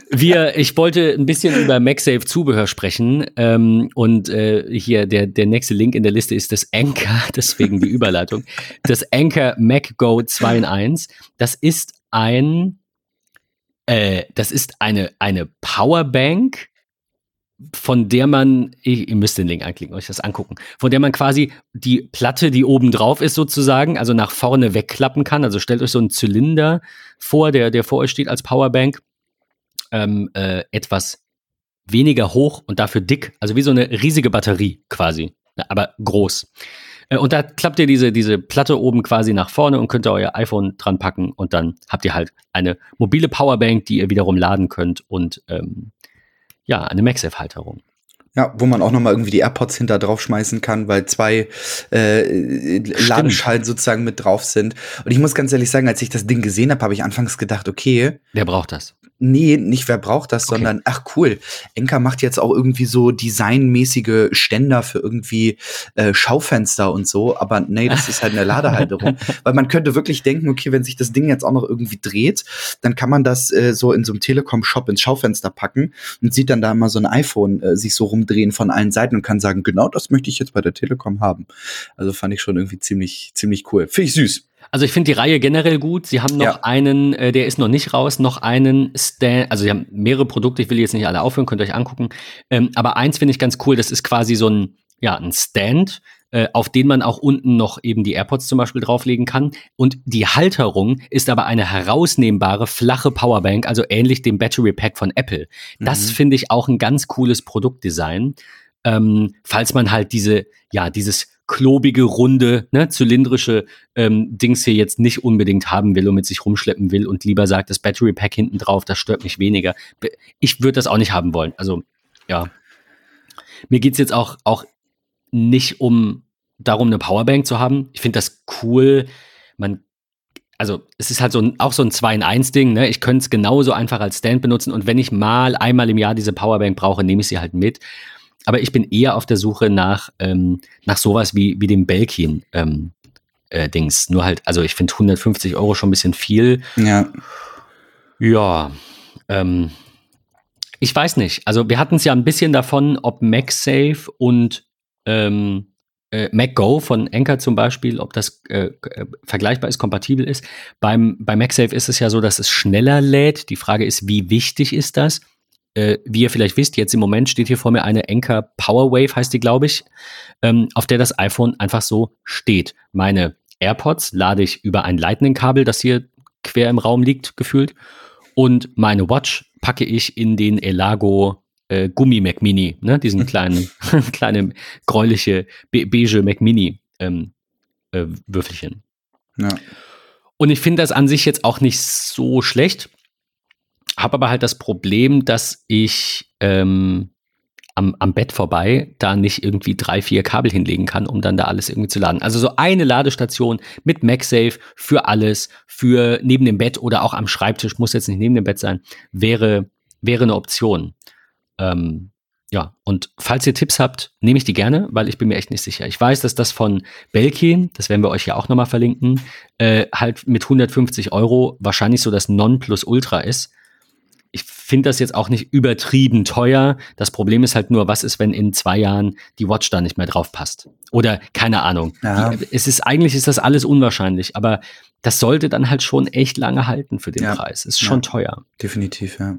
Wir, ich wollte ein bisschen über MagSafe Zubehör sprechen ähm, und äh, hier der, der nächste Link in der Liste ist das Anchor, deswegen die Überleitung. Das Anchor MacGo 2 in 1. Das ist ein, äh, das ist eine, eine Powerbank, von der man, ihr müsst den Link anklicken, euch das angucken, von der man quasi die Platte, die oben drauf ist sozusagen, also nach vorne wegklappen kann. Also stellt euch so einen Zylinder vor, der, der vor euch steht als Powerbank, ähm, äh, etwas weniger hoch und dafür dick, also wie so eine riesige Batterie quasi, aber groß. Äh, und da klappt ihr diese, diese Platte oben quasi nach vorne und könnt ihr euer iPhone dran packen und dann habt ihr halt eine mobile Powerbank, die ihr wiederum laden könnt und ähm, ja, eine MagSafe-Halterung. Ja, wo man auch noch mal irgendwie die AirPods hinter drauf schmeißen kann, weil zwei äh, Ladeschalten sozusagen mit drauf sind. Und ich muss ganz ehrlich sagen, als ich das Ding gesehen habe, habe ich anfangs gedacht, okay. Wer braucht das? Nee, nicht wer braucht das, Okay. sondern ach cool, Enka macht jetzt auch irgendwie so designmäßige Ständer für irgendwie äh, Schaufenster und so, aber nee, das ist halt eine Ladehalterung. Weil man könnte wirklich denken, okay, wenn sich das Ding jetzt auch noch irgendwie dreht, dann kann man das äh, so in so einem Telekom-Shop ins Schaufenster packen und sieht dann da immer so ein iPhone äh, sich so rumdrehen von allen Seiten und kann sagen, genau das möchte ich jetzt bei der Telekom haben. Also fand ich schon irgendwie ziemlich, ziemlich cool. Finde ich süß. Also ich finde die Reihe generell gut. Sie haben noch Ja. einen, äh, der ist noch nicht raus, noch einen Stand, also sie haben mehrere Produkte, ich will jetzt nicht alle aufhören, könnt ihr euch angucken. Ähm, aber eins finde ich ganz cool, das ist quasi so ein, ja, ein Stand, äh, auf den man auch unten noch eben die AirPods zum Beispiel drauflegen kann. Und die Halterung ist aber eine herausnehmbare, flache Powerbank, also ähnlich dem Battery Pack von Apple. Das Mhm. finde ich auch ein ganz cooles Produktdesign. Ähm, falls man halt diese, ja, dieses klobige, runde, ne, zylindrische ähm, Dings hier jetzt nicht unbedingt haben will und mit sich rumschleppen will und lieber sagt, das Battery Pack hinten drauf, das stört mich weniger. Ich würde das auch nicht haben wollen. Also, ja. Mir geht's jetzt auch, auch nicht um darum, eine Powerbank zu haben. Ich finde das cool. Man, also es ist halt so ein, auch so ein 2-in-1-Ding, ne? Ich könnte es genauso einfach als Stand benutzen und wenn ich mal einmal im Jahr diese Powerbank brauche, nehme ich sie halt mit. Aber ich bin eher auf der Suche nach, ähm, nach sowas wie, wie dem Belkin. Ähm, äh, Dings. Nur halt, also ich finde 150 Euro schon ein bisschen viel. Ja. Ja, ähm, ich weiß nicht. Also wir hatten es ja ein bisschen davon, ob MagSafe und ähm, äh, MacGo von Anker zum Beispiel, ob das äh, äh, vergleichbar ist, kompatibel ist. Beim, bei MagSafe ist es ja so, dass es schneller lädt. Die Frage ist, wie wichtig ist das? Äh, wie ihr vielleicht wisst, jetzt im Moment steht hier vor mir eine Anker Powerwave, heißt die, glaube ich, ähm, auf der das iPhone einfach so steht. Meine AirPods lade ich über ein Lightning-Kabel, das hier quer im Raum liegt, gefühlt. Und meine Watch packe ich in den Elago äh, Gummi Mac Mini, ne? diesen kleinen, kleine gräuliche be beige Mac Mini ähm, äh, Würfelchen. Ja. Und ich finde das an sich jetzt auch nicht so schlecht. Habe aber halt das Problem, dass ich ähm, am, am Bett vorbei da nicht irgendwie drei, vier Kabel hinlegen kann, um dann da alles irgendwie zu laden. Also so eine Ladestation mit MagSafe für alles, für neben dem Bett oder auch am Schreibtisch, muss jetzt nicht neben dem Bett sein, wäre, wäre eine Option. Ähm, ja, und falls ihr Tipps habt, nehme ich die gerne, weil ich bin mir echt nicht sicher. Ich weiß, dass das von Belkin, das werden wir euch ja auch nochmal verlinken, äh, halt mit 150 Euro wahrscheinlich so das Nonplusultra ist. Ich finde das jetzt auch nicht übertrieben teuer. Das Problem ist halt nur, was ist, wenn in zwei Jahren die Watch da nicht mehr drauf passt? Oder keine Ahnung. Ja. Die, es ist eigentlich ist das alles unwahrscheinlich, aber das sollte dann halt schon echt lange halten für den Ja. Preis. Ist schon Ja. teuer. Definitiv, ja.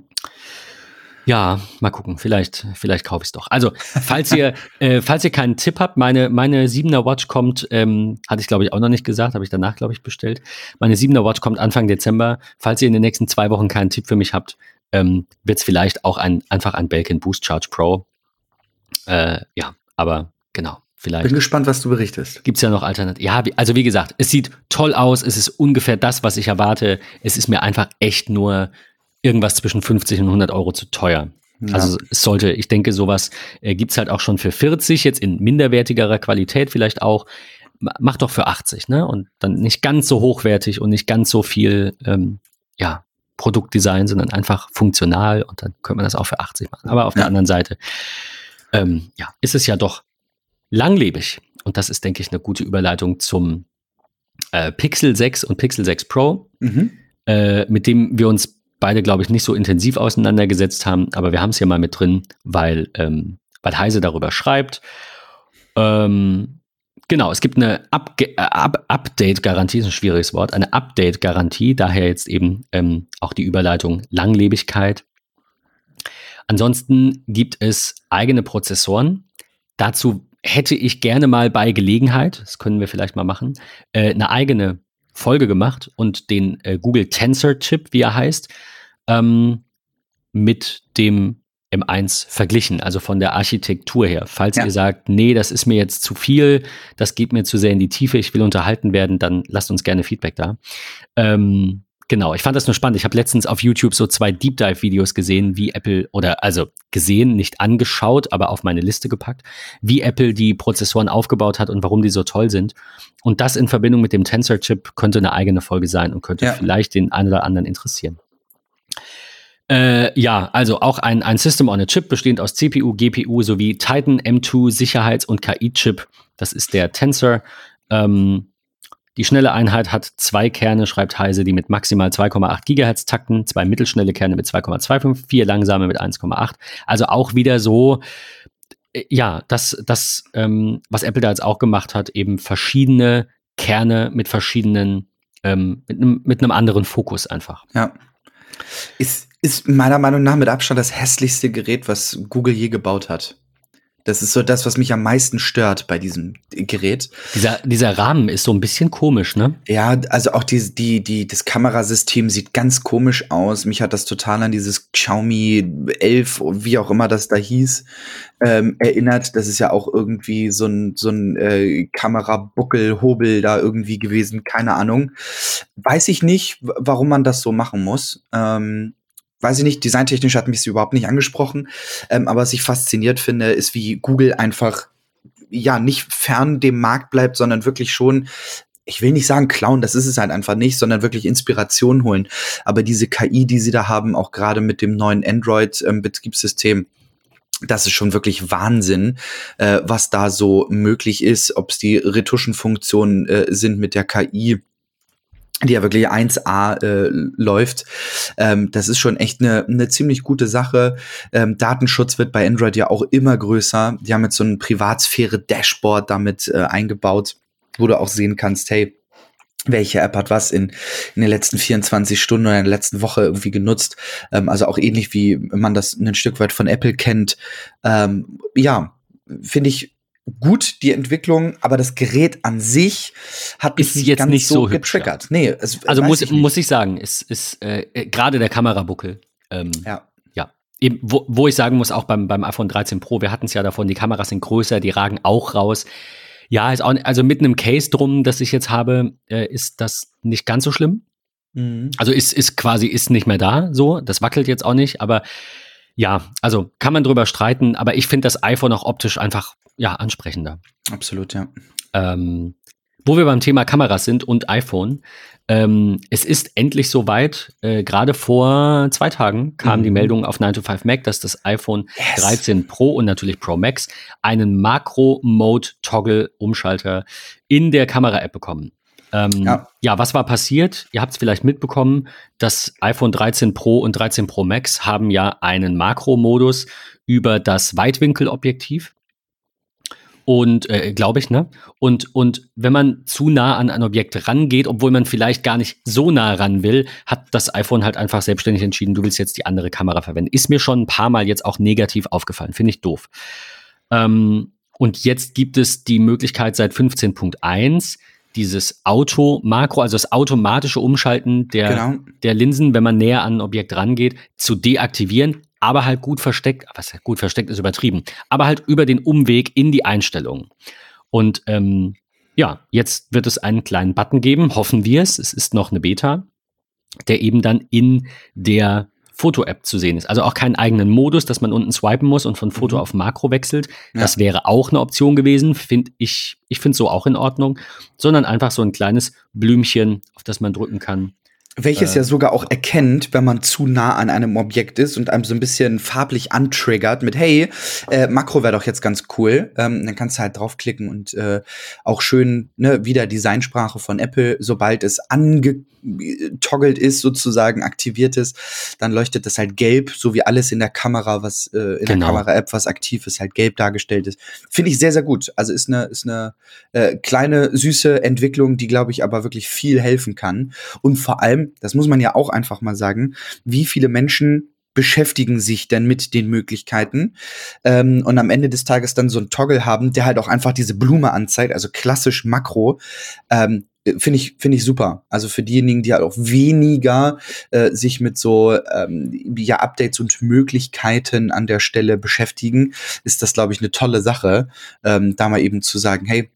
Ja, mal gucken. Vielleicht, vielleicht kaufe ich es doch. Also, falls ihr, äh, falls ihr keinen Tipp habt, meine, meine 7er Watch kommt, ähm, hatte ich glaube ich auch noch nicht gesagt, habe ich danach glaube ich bestellt. Meine 7er Watch kommt Anfang Dezember. Falls ihr in den nächsten zwei Wochen keinen Tipp für mich habt, ähm, wird es vielleicht auch ein, einfach ein Belkin Boost Charge Pro. Äh, ja, aber genau, vielleicht. Bin gespannt, was du berichtest. Gibt's ja noch Alternativen? Ja, wie, also wie gesagt, es sieht toll aus, es ist ungefähr das, was ich erwarte. Es ist mir einfach echt nur irgendwas zwischen 50 und 100 Euro zu teuer. Ja. Also es sollte, ich denke, sowas äh, gibt's halt auch schon für 40, jetzt in minderwertigerer Qualität vielleicht auch. Ma- Mach doch für 80, ne? Und dann nicht ganz so hochwertig und nicht ganz so viel, ähm, ja, Produktdesign, sondern einfach funktional und dann könnte man das auch für 80 machen. Aber auf der Ja. anderen Seite, ähm, ja, ist es ja doch langlebig. Und das ist, denke ich, eine gute Überleitung zum äh, Pixel 6 und Pixel 6 Pro, Mhm. äh, mit dem wir uns beide, glaube ich, nicht so intensiv auseinandergesetzt haben, aber wir haben es hier mal mit drin, weil, ähm, weil Heise darüber schreibt. Ähm, genau, es gibt eine Upge- äh, Up Update-Garantie, ist ein schwieriges Wort, eine Update-Garantie, daher jetzt eben ähm, auch die Überleitung Langlebigkeit. Ansonsten gibt es eigene Prozessoren. Dazu hätte ich gerne mal bei Gelegenheit, das können wir vielleicht mal machen, äh, eine eigene Folge gemacht und den äh, Google Tensor Chip, wie er heißt, ähm, mit dem M1 verglichen, also von der Architektur her. Falls Ja. ihr sagt, nee, das ist mir jetzt zu viel, das geht mir zu sehr in die Tiefe, ich will unterhalten werden, dann lasst uns gerne Feedback da. Ähm, genau, ich fand das nur spannend. Ich habe letztens auf YouTube so zwei Deep Dive Videos gesehen, wie Apple oder also gesehen, nicht angeschaut, aber auf meine Liste gepackt, wie Apple die Prozessoren aufgebaut hat und warum die so toll sind. Und das in Verbindung mit dem Tensor Chip könnte eine eigene Folge sein und könnte Ja. vielleicht den einen oder anderen interessieren. Äh, ja, also auch ein, ein System on a Chip bestehend aus CPU, GPU sowie Titan M2 Sicherheits- und KI-Chip. Das ist der Tensor. Ähm, die schnelle Einheit hat zwei Kerne, schreibt Heise, die mit maximal 2,8 Gigahertz takten, zwei mittelschnelle Kerne mit 2,25, vier langsame mit 1,8. Also auch wieder so, äh, ja, das, das ähm, was Apple da jetzt auch gemacht hat, eben verschiedene Kerne mit verschiedenen, ähm, mit einem mit einem anderen Fokus einfach. Ja. Ist, ist meiner Meinung nach mit Abstand das hässlichste Gerät, was Google je gebaut hat. Das ist so das, was mich am meisten stört bei diesem Gerät. Dieser, dieser Rahmen ist so ein bisschen komisch, ne? Ja, also auch die, die, die, das Kamerasystem sieht ganz komisch aus. Mich hat das total an dieses Xiaomi 11, wie auch immer das da hieß, ähm, erinnert. Das ist ja auch irgendwie so ein, so ein äh, Kamerabuckel, Hobel da irgendwie gewesen. Keine Ahnung. Weiß ich nicht, warum man das so machen muss. Ähm, weiß ich nicht, designtechnisch hat mich sie überhaupt nicht angesprochen. Ähm, aber was ich fasziniert finde, ist, wie Google einfach ja nicht fern dem Markt bleibt, sondern wirklich schon ich will nicht sagen klauen, das ist es halt einfach nicht, sondern wirklich Inspiration holen. Aber diese KI, die sie da haben, auch gerade mit dem neuen Android-Betriebssystem, ähm, das ist schon wirklich Wahnsinn, äh, was da so möglich ist, ob es die Retuschenfunktionen äh, sind mit der KI die ja wirklich 1A äh, läuft. Ähm, das ist schon echt eine, eine ziemlich gute Sache. Ähm, Datenschutz wird bei Android ja auch immer größer. Die haben jetzt so ein Privatsphäre-Dashboard damit äh, eingebaut, wo du auch sehen kannst, hey, welche App hat was in, in den letzten 24 Stunden oder in der letzten Woche irgendwie genutzt. Ähm, also auch ähnlich wie man das ein Stück weit von Apple kennt. Ähm, ja, finde ich gut, die Entwicklung, aber das Gerät an sich hat mich ist jetzt nicht so, so getriggert. Hübsch, nee, es, also muss ich, muss ich sagen, es ist äh, gerade der Kamerabuckel. Ähm, ja. Ja. Eben, wo, wo ich sagen muss, auch beim, beim iPhone 13 Pro, wir hatten es ja davon, die Kameras sind größer, die ragen auch raus. Ja, ist auch, also mit einem Case drum, das ich jetzt habe, äh, ist das nicht ganz so schlimm. Mhm. Also ist, ist quasi, ist nicht mehr da, so. Das wackelt jetzt auch nicht, aber ja, also kann man drüber streiten, aber ich finde das iPhone auch optisch einfach ja ansprechender. Absolut, ja. Ähm, wo wir beim Thema Kameras sind und iPhone. Ähm, es ist endlich soweit. Äh, Gerade vor zwei Tagen kam mhm. die Meldung auf 9 to 5 Mac, dass das iPhone yes. 13 Pro und natürlich Pro Max einen Makro-Mode-Toggle-Umschalter in der Kamera-App bekommen. Ähm, ja. ja. was war passiert? Ihr habt es vielleicht mitbekommen, das iPhone 13 Pro und 13 Pro Max haben ja einen Makro-Modus über das Weitwinkelobjektiv. Und äh, glaube ich, ne? Und, und wenn man zu nah an ein Objekt rangeht, obwohl man vielleicht gar nicht so nah ran will, hat das iPhone halt einfach selbstständig entschieden, du willst jetzt die andere Kamera verwenden. Ist mir schon ein paar Mal jetzt auch negativ aufgefallen. Finde ich doof. Ähm, und jetzt gibt es die Möglichkeit seit 15.1, dieses Auto-Makro, also das automatische Umschalten der, genau. der Linsen, wenn man näher an ein Objekt rangeht, zu deaktivieren, aber halt gut versteckt, was gut versteckt ist übertrieben, aber halt über den Umweg in die Einstellungen. Und ähm, ja, jetzt wird es einen kleinen Button geben, hoffen wir es, es ist noch eine Beta, der eben dann in der Foto-App zu sehen ist. Also auch keinen eigenen Modus, dass man unten swipen muss und von Foto mhm. auf Makro wechselt. Ja. Das wäre auch eine Option gewesen, finde ich. Ich finde so auch in Ordnung, sondern einfach so ein kleines Blümchen, auf das man drücken kann. Welches äh, ja sogar auch erkennt, wenn man zu nah an einem Objekt ist und einem so ein bisschen farblich antriggert mit, hey, äh, Makro wäre doch jetzt ganz cool. Ähm, dann kannst du halt draufklicken und äh, auch schön, ne, wieder Designsprache von Apple, sobald es angetoggelt ist, sozusagen aktiviert ist, dann leuchtet das halt gelb, so wie alles in der Kamera, was äh, in genau. der Kamera-App, was aktiv ist, halt gelb dargestellt ist. Finde ich sehr, sehr gut. Also ist eine, ist eine äh, kleine, süße Entwicklung, die, glaube ich, aber wirklich viel helfen kann. Und vor allem das muss man ja auch einfach mal sagen, wie viele Menschen beschäftigen sich denn mit den Möglichkeiten ähm, und am Ende des Tages dann so ein Toggle haben, der halt auch einfach diese Blume anzeigt, also klassisch Makro. Ähm, Finde ich, finde ich super. Also für diejenigen, die halt auch weniger äh, sich mit so ähm, ja, Updates und Möglichkeiten an der Stelle beschäftigen, ist das, glaube ich, eine tolle Sache, ähm, da mal eben zu sagen, hey,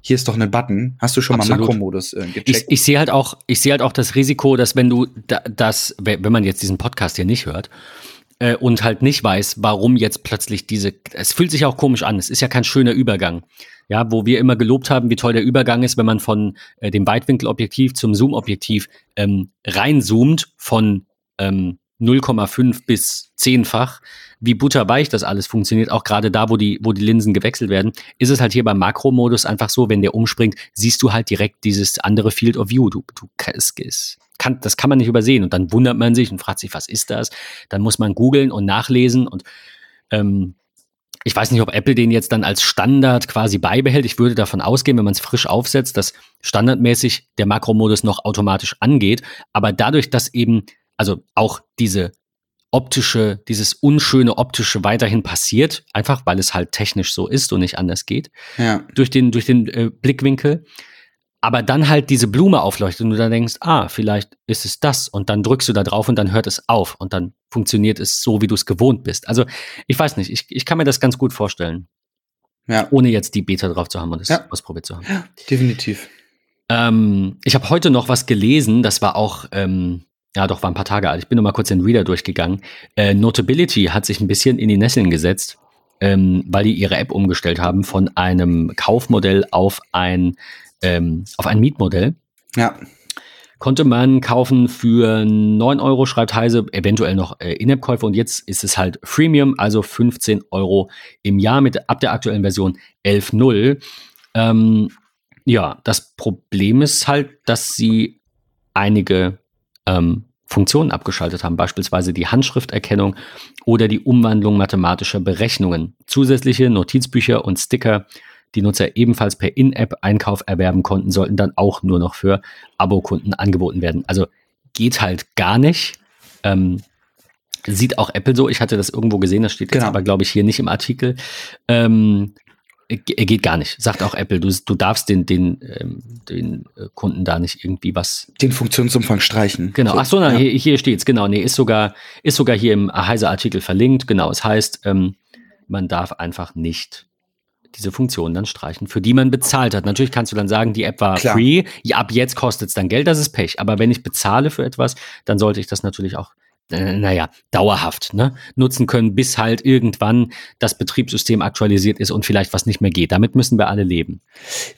hier ist doch ein Button. Hast du schon Absolut. mal Makromodus äh, gecheckt? Ich, ich sehe halt auch, ich sehe halt auch das Risiko, dass wenn du da, das, wenn man jetzt diesen Podcast hier nicht hört äh, und halt nicht weiß, warum jetzt plötzlich diese, es fühlt sich auch komisch an. Es ist ja kein schöner Übergang. Ja, wo wir immer gelobt haben, wie toll der Übergang ist, wenn man von äh, dem Weitwinkelobjektiv zum Zoomobjektiv ähm, reinzoomt von ähm, 0,5 bis 10-fach, wie butterweich das alles funktioniert, auch gerade da, wo die, wo die Linsen gewechselt werden, ist es halt hier beim Makromodus einfach so, wenn der umspringt, siehst du halt direkt dieses andere Field of View. Du, du, es, es kann, das kann man nicht übersehen. Und dann wundert man sich und fragt sich, was ist das? Dann muss man googeln und nachlesen und ähm, ich weiß nicht, ob Apple den jetzt dann als Standard quasi beibehält. Ich würde davon ausgehen, wenn man es frisch aufsetzt, dass standardmäßig der Makromodus noch automatisch angeht. Aber dadurch, dass eben, also auch diese optische, dieses unschöne optische weiterhin passiert, einfach weil es halt technisch so ist und nicht anders geht, Ja. durch den, durch den äh, Blickwinkel. Aber dann halt diese Blume aufleuchtet und du dann denkst, ah, vielleicht ist es das. Und dann drückst du da drauf und dann hört es auf und dann funktioniert es so, wie du es gewohnt bist. Also ich weiß nicht, ich, ich kann mir das ganz gut vorstellen, Ja. ohne jetzt die Beta drauf zu haben und es Ja. ausprobiert zu haben. Definitiv. Ähm, ich habe heute noch was gelesen, das war auch, ähm, ja doch, war ein paar Tage alt. Ich bin noch mal kurz den Reader durchgegangen. Äh, Notability hat sich ein bisschen in die Nesseln gesetzt, ähm, weil die ihre App umgestellt haben von einem Kaufmodell auf ein, ähm, auf ein Mietmodell. Ja. Konnte man kaufen für 9 Euro, schreibt Heise, eventuell noch äh, In-App-Käufe und jetzt ist es halt Freemium, also 15 Euro im Jahr mit ab der aktuellen Version 11.0. Ähm, ja, das Problem ist halt, dass sie einige ähm, Funktionen abgeschaltet haben, beispielsweise die Handschrifterkennung oder die Umwandlung mathematischer Berechnungen. Zusätzliche Notizbücher und Sticker, die Nutzer ebenfalls per In-App-Einkauf erwerben konnten, sollten dann auch nur noch für Abokunden angeboten werden. Also geht halt gar nicht. Ähm, sieht auch Apple so. Ich hatte das irgendwo gesehen, das steht jetzt Genau. aber, glaube ich, hier nicht im Artikel. Ähm, ge- geht gar nicht. Sagt auch Apple, du, du darfst den, den, ähm, den äh, Kunden da nicht irgendwie was Den Funktionsumfang streichen. Genau. Ach so, na, ja. hier, hier steht's. Genau, nee, ist sogar, ist sogar hier im Heise-Artikel verlinkt. Genau, es heißt, ähm, man darf einfach nicht diese Funktion dann streichen, für die man bezahlt hat. Natürlich kannst du dann sagen, die App war Klar. free, ja, ab jetzt kostet es dann Geld, das ist Pech. Aber wenn ich bezahle für etwas, dann sollte ich das natürlich auch, äh, naja, dauerhaft ne, nutzen können, bis halt irgendwann das Betriebssystem aktualisiert ist und vielleicht was nicht mehr geht. Damit müssen wir alle leben.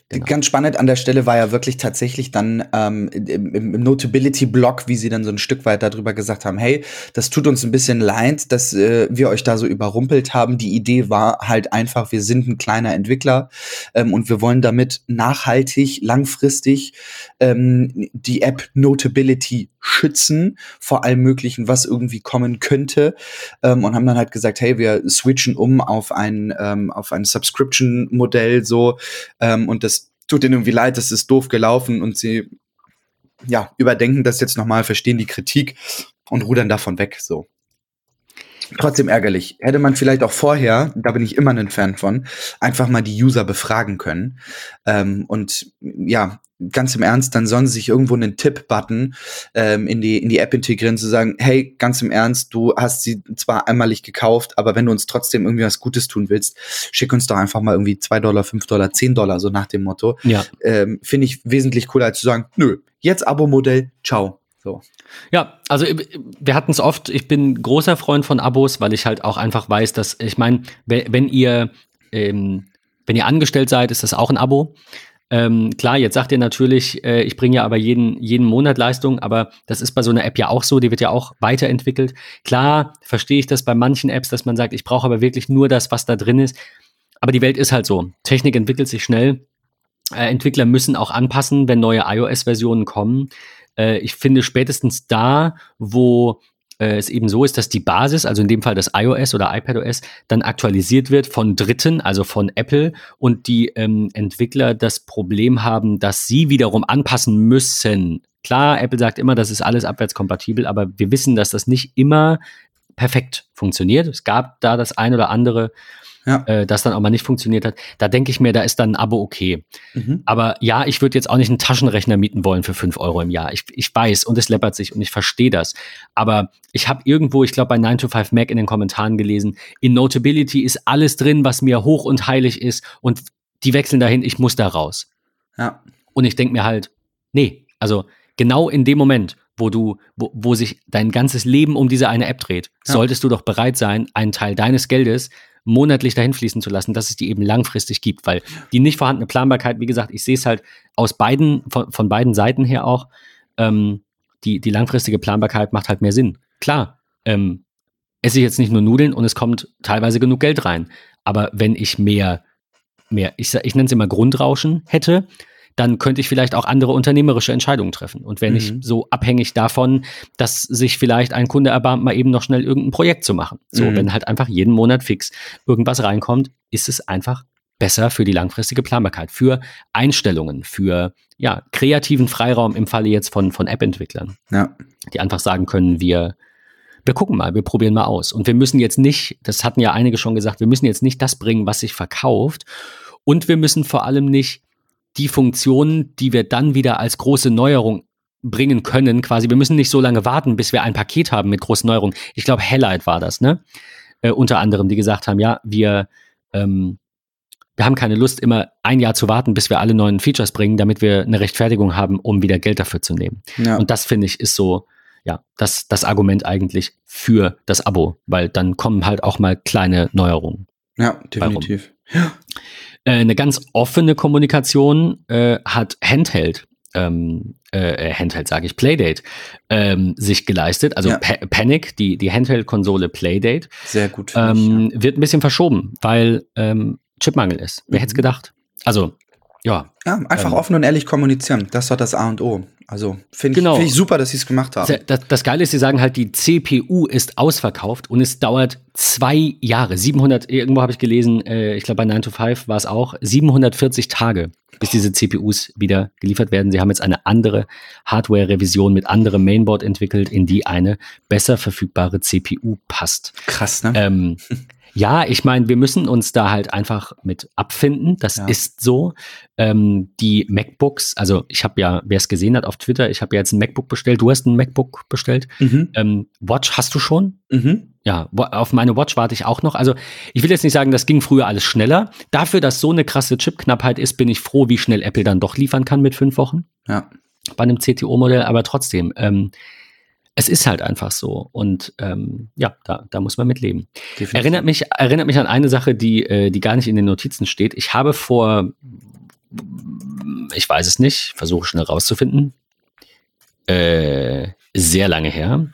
Genau. Ganz spannend an der Stelle war ja wirklich tatsächlich dann ähm, im, im Notability-Blog, wie sie dann so ein Stück weit darüber gesagt haben, hey, das tut uns ein bisschen leid, dass äh, wir euch da so überrumpelt haben. Die Idee war halt einfach, wir sind ein kleiner Entwickler ähm, und wir wollen damit nachhaltig, langfristig ähm, die App Notability schützen vor allem Möglichen, was irgendwie kommen könnte ähm, und haben dann halt gesagt, hey, wir switchen um auf ein, ähm, auf ein Subscription-Modell so ähm, und das tut ihnen irgendwie leid, das ist doof gelaufen und sie ja, überdenken das jetzt nochmal, verstehen die Kritik und rudern davon weg, so. Trotzdem ärgerlich. Hätte man vielleicht auch vorher, da bin ich immer ein Fan von, einfach mal die User befragen können. Ähm, und ja, ganz im Ernst, dann sollen sie sich irgendwo einen Tipp-Button ähm, in, die, in die App integrieren, zu sagen, hey, ganz im Ernst, du hast sie zwar einmalig gekauft, aber wenn du uns trotzdem irgendwie was Gutes tun willst, schick uns doch einfach mal irgendwie 2 Dollar, 5 Dollar, 10 Dollar, so nach dem Motto. Ja. Ähm, Finde ich wesentlich cooler, als zu sagen, nö, jetzt Abo-Modell, ciao. So. Ja, also äh, wir hatten es oft, ich bin großer Freund von Abos, weil ich halt auch einfach weiß, dass, ich meine, wenn, ihr, ähm, wenn ihr angestellt seid, ist das auch ein Abo. Ähm, klar, jetzt sagt ihr natürlich, äh, ich bringe ja aber jeden, jeden Monat Leistung, aber das ist bei so einer App ja auch so, die wird ja auch weiterentwickelt. Klar, verstehe ich das bei manchen Apps, dass man sagt, ich brauche aber wirklich nur das, was da drin ist. Aber die Welt ist halt so. Technik entwickelt sich schnell. Äh, Entwickler müssen auch anpassen, wenn neue iOS-Versionen kommen. Äh, ich finde spätestens da, wo äh, es eben so ist, dass die Basis, also in dem Fall das iOS oder iPadOS, dann aktualisiert wird von Dritten, also von Apple, und die ähm, Entwickler das Problem haben, dass sie wiederum anpassen müssen. Klar, Apple sagt immer, das ist alles abwärtskompatibel, aber wir wissen, dass das nicht immer perfekt funktioniert. Es gab da das ein oder andere, Ja. äh, das dann auch mal nicht funktioniert hat. Da denke ich mir, da ist dann ein Abo okay. Mhm. Aber ja, ich würde jetzt auch nicht einen Taschenrechner mieten wollen für 5 Euro im Jahr. Ich, ich weiß und es läppert sich und ich verstehe das. Aber ich habe irgendwo, ich glaube bei 9 to 5 Mac in den Kommentaren gelesen, in Notability ist alles drin, was mir hoch und heilig ist und die wechseln dahin, ich muss da raus. Ja. Und ich denke mir halt, nee, also genau in dem Moment, wo du, wo, wo sich dein ganzes Leben um diese eine App dreht, Ja. solltest du doch bereit sein, einen Teil deines Geldes monatlich dahin fließen zu lassen, dass es die eben langfristig gibt, weil die nicht vorhandene Planbarkeit, wie gesagt, ich sehe es halt aus beiden, von, von beiden Seiten her auch, ähm, die, die langfristige Planbarkeit macht halt mehr Sinn. Klar, ähm, esse ich jetzt nicht nur Nudeln und es kommt teilweise genug Geld rein. Aber wenn ich mehr, mehr, ich, ich nenne es immer Grundrauschen hätte, dann könnte ich vielleicht auch andere unternehmerische Entscheidungen treffen. Und wenn mhm. ich so abhängig davon, dass sich vielleicht ein Kunde erbarmt, mal eben noch schnell irgendein Projekt zu machen. So, mhm. wenn halt einfach jeden Monat fix irgendwas reinkommt, ist es einfach besser für die langfristige Planbarkeit, für Einstellungen, für ja, kreativen Freiraum im Falle jetzt von, von App-Entwicklern. Ja. Die einfach sagen können, wir, wir gucken mal, wir probieren mal aus. Und wir müssen jetzt nicht, das hatten ja einige schon gesagt, wir müssen jetzt nicht das bringen, was sich verkauft. Und wir müssen vor allem nicht die Funktionen, die wir dann wieder als große Neuerung bringen können, quasi. Wir müssen nicht so lange warten, bis wir ein Paket haben mit großen Neuerungen. Ich glaube, Helllight war das, ne? Äh, unter anderem, die gesagt haben, ja, wir, ähm, wir haben keine Lust, immer ein Jahr zu warten, bis wir alle neuen Features bringen, damit wir eine Rechtfertigung haben, um wieder Geld dafür zu nehmen. Ja. Und das finde ich ist so, ja, das, das Argument eigentlich für das Abo, weil dann kommen halt auch mal kleine Neuerungen. Ja, definitiv. Ja. Äh, eine ganz offene Kommunikation äh, hat Handheld, ähm, äh, äh Handheld sage ich, Playdate, ähm, sich geleistet. Also ja. pa Panic, die, die Handheld-Konsole Playdate. Sehr gut. Ähm, ich, ja. Wird ein bisschen verschoben, weil ähm, Chipmangel ist. Wer mhm. hätte es gedacht? Also, ja. Ja, einfach ähm, offen und ehrlich kommunizieren. Das war das A und O. Also finde ich, genau. find ich super, dass sie es gemacht haben. Das, das, Geile ist, sie sagen halt, die CPU ist ausverkauft und es dauert zwei Jahre. 700, irgendwo habe ich gelesen, äh, ich glaube bei 9 to 5 war es auch, 740 Tage, bis diese CPUs wieder geliefert werden. Sie haben jetzt eine andere Hardware-Revision mit anderem Mainboard entwickelt, in die eine besser verfügbare CPU passt. Krass, ne? Ähm, Ja, ich meine, wir müssen uns da halt einfach mit abfinden. Das ja. ist so. Ähm, die MacBooks, also ich habe ja, wer es gesehen hat auf Twitter, ich habe ja jetzt ein MacBook bestellt. Du hast ein MacBook bestellt. Mhm. Ähm, Watch hast du schon? Mhm. Ja, auf meine Watch warte ich auch noch. Also ich will jetzt nicht sagen, das ging früher alles schneller. Dafür, dass so eine krasse Chipknappheit ist, bin ich froh, wie schnell Apple dann doch liefern kann mit fünf Wochen. Ja. Bei einem CTO-Modell, aber trotzdem. Ähm, es ist halt einfach so. Und ähm, ja, da, da muss man mit leben. Erinnert mich, erinnert mich an eine Sache, die, äh, die gar nicht in den Notizen steht. Ich habe vor, ich weiß es nicht, versuche schnell rauszufinden, äh, sehr lange her.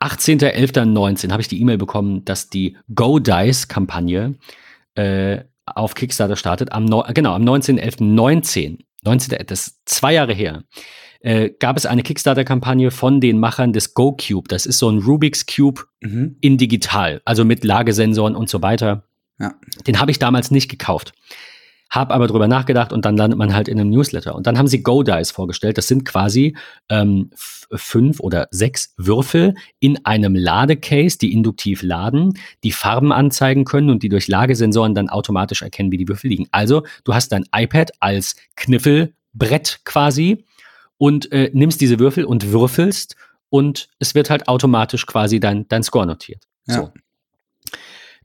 18.11.19 habe ich die E-Mail bekommen, dass die Go Dice-Kampagne äh, auf Kickstarter startet. Am no genau, am 19.11.19. 19, 19. Das ist zwei Jahre her äh, gab es eine Kickstarter-Kampagne von den Machern des GoCube. Das ist so ein Rubik's Cube mhm. in digital, also mit Lagesensoren und so weiter. Ja. Den habe ich damals nicht gekauft. Hab aber drüber nachgedacht und dann landet man halt in einem Newsletter. Und dann haben sie Go Dice vorgestellt. Das sind quasi ähm, fünf oder sechs Würfel in einem Ladecase, die induktiv laden, die Farben anzeigen können und die durch Lagesensoren dann automatisch erkennen, wie die Würfel liegen. Also du hast dein iPad als Kniffelbrett quasi und äh, nimmst diese Würfel und würfelst und es wird halt automatisch quasi dein, dein Score notiert. Ja. So.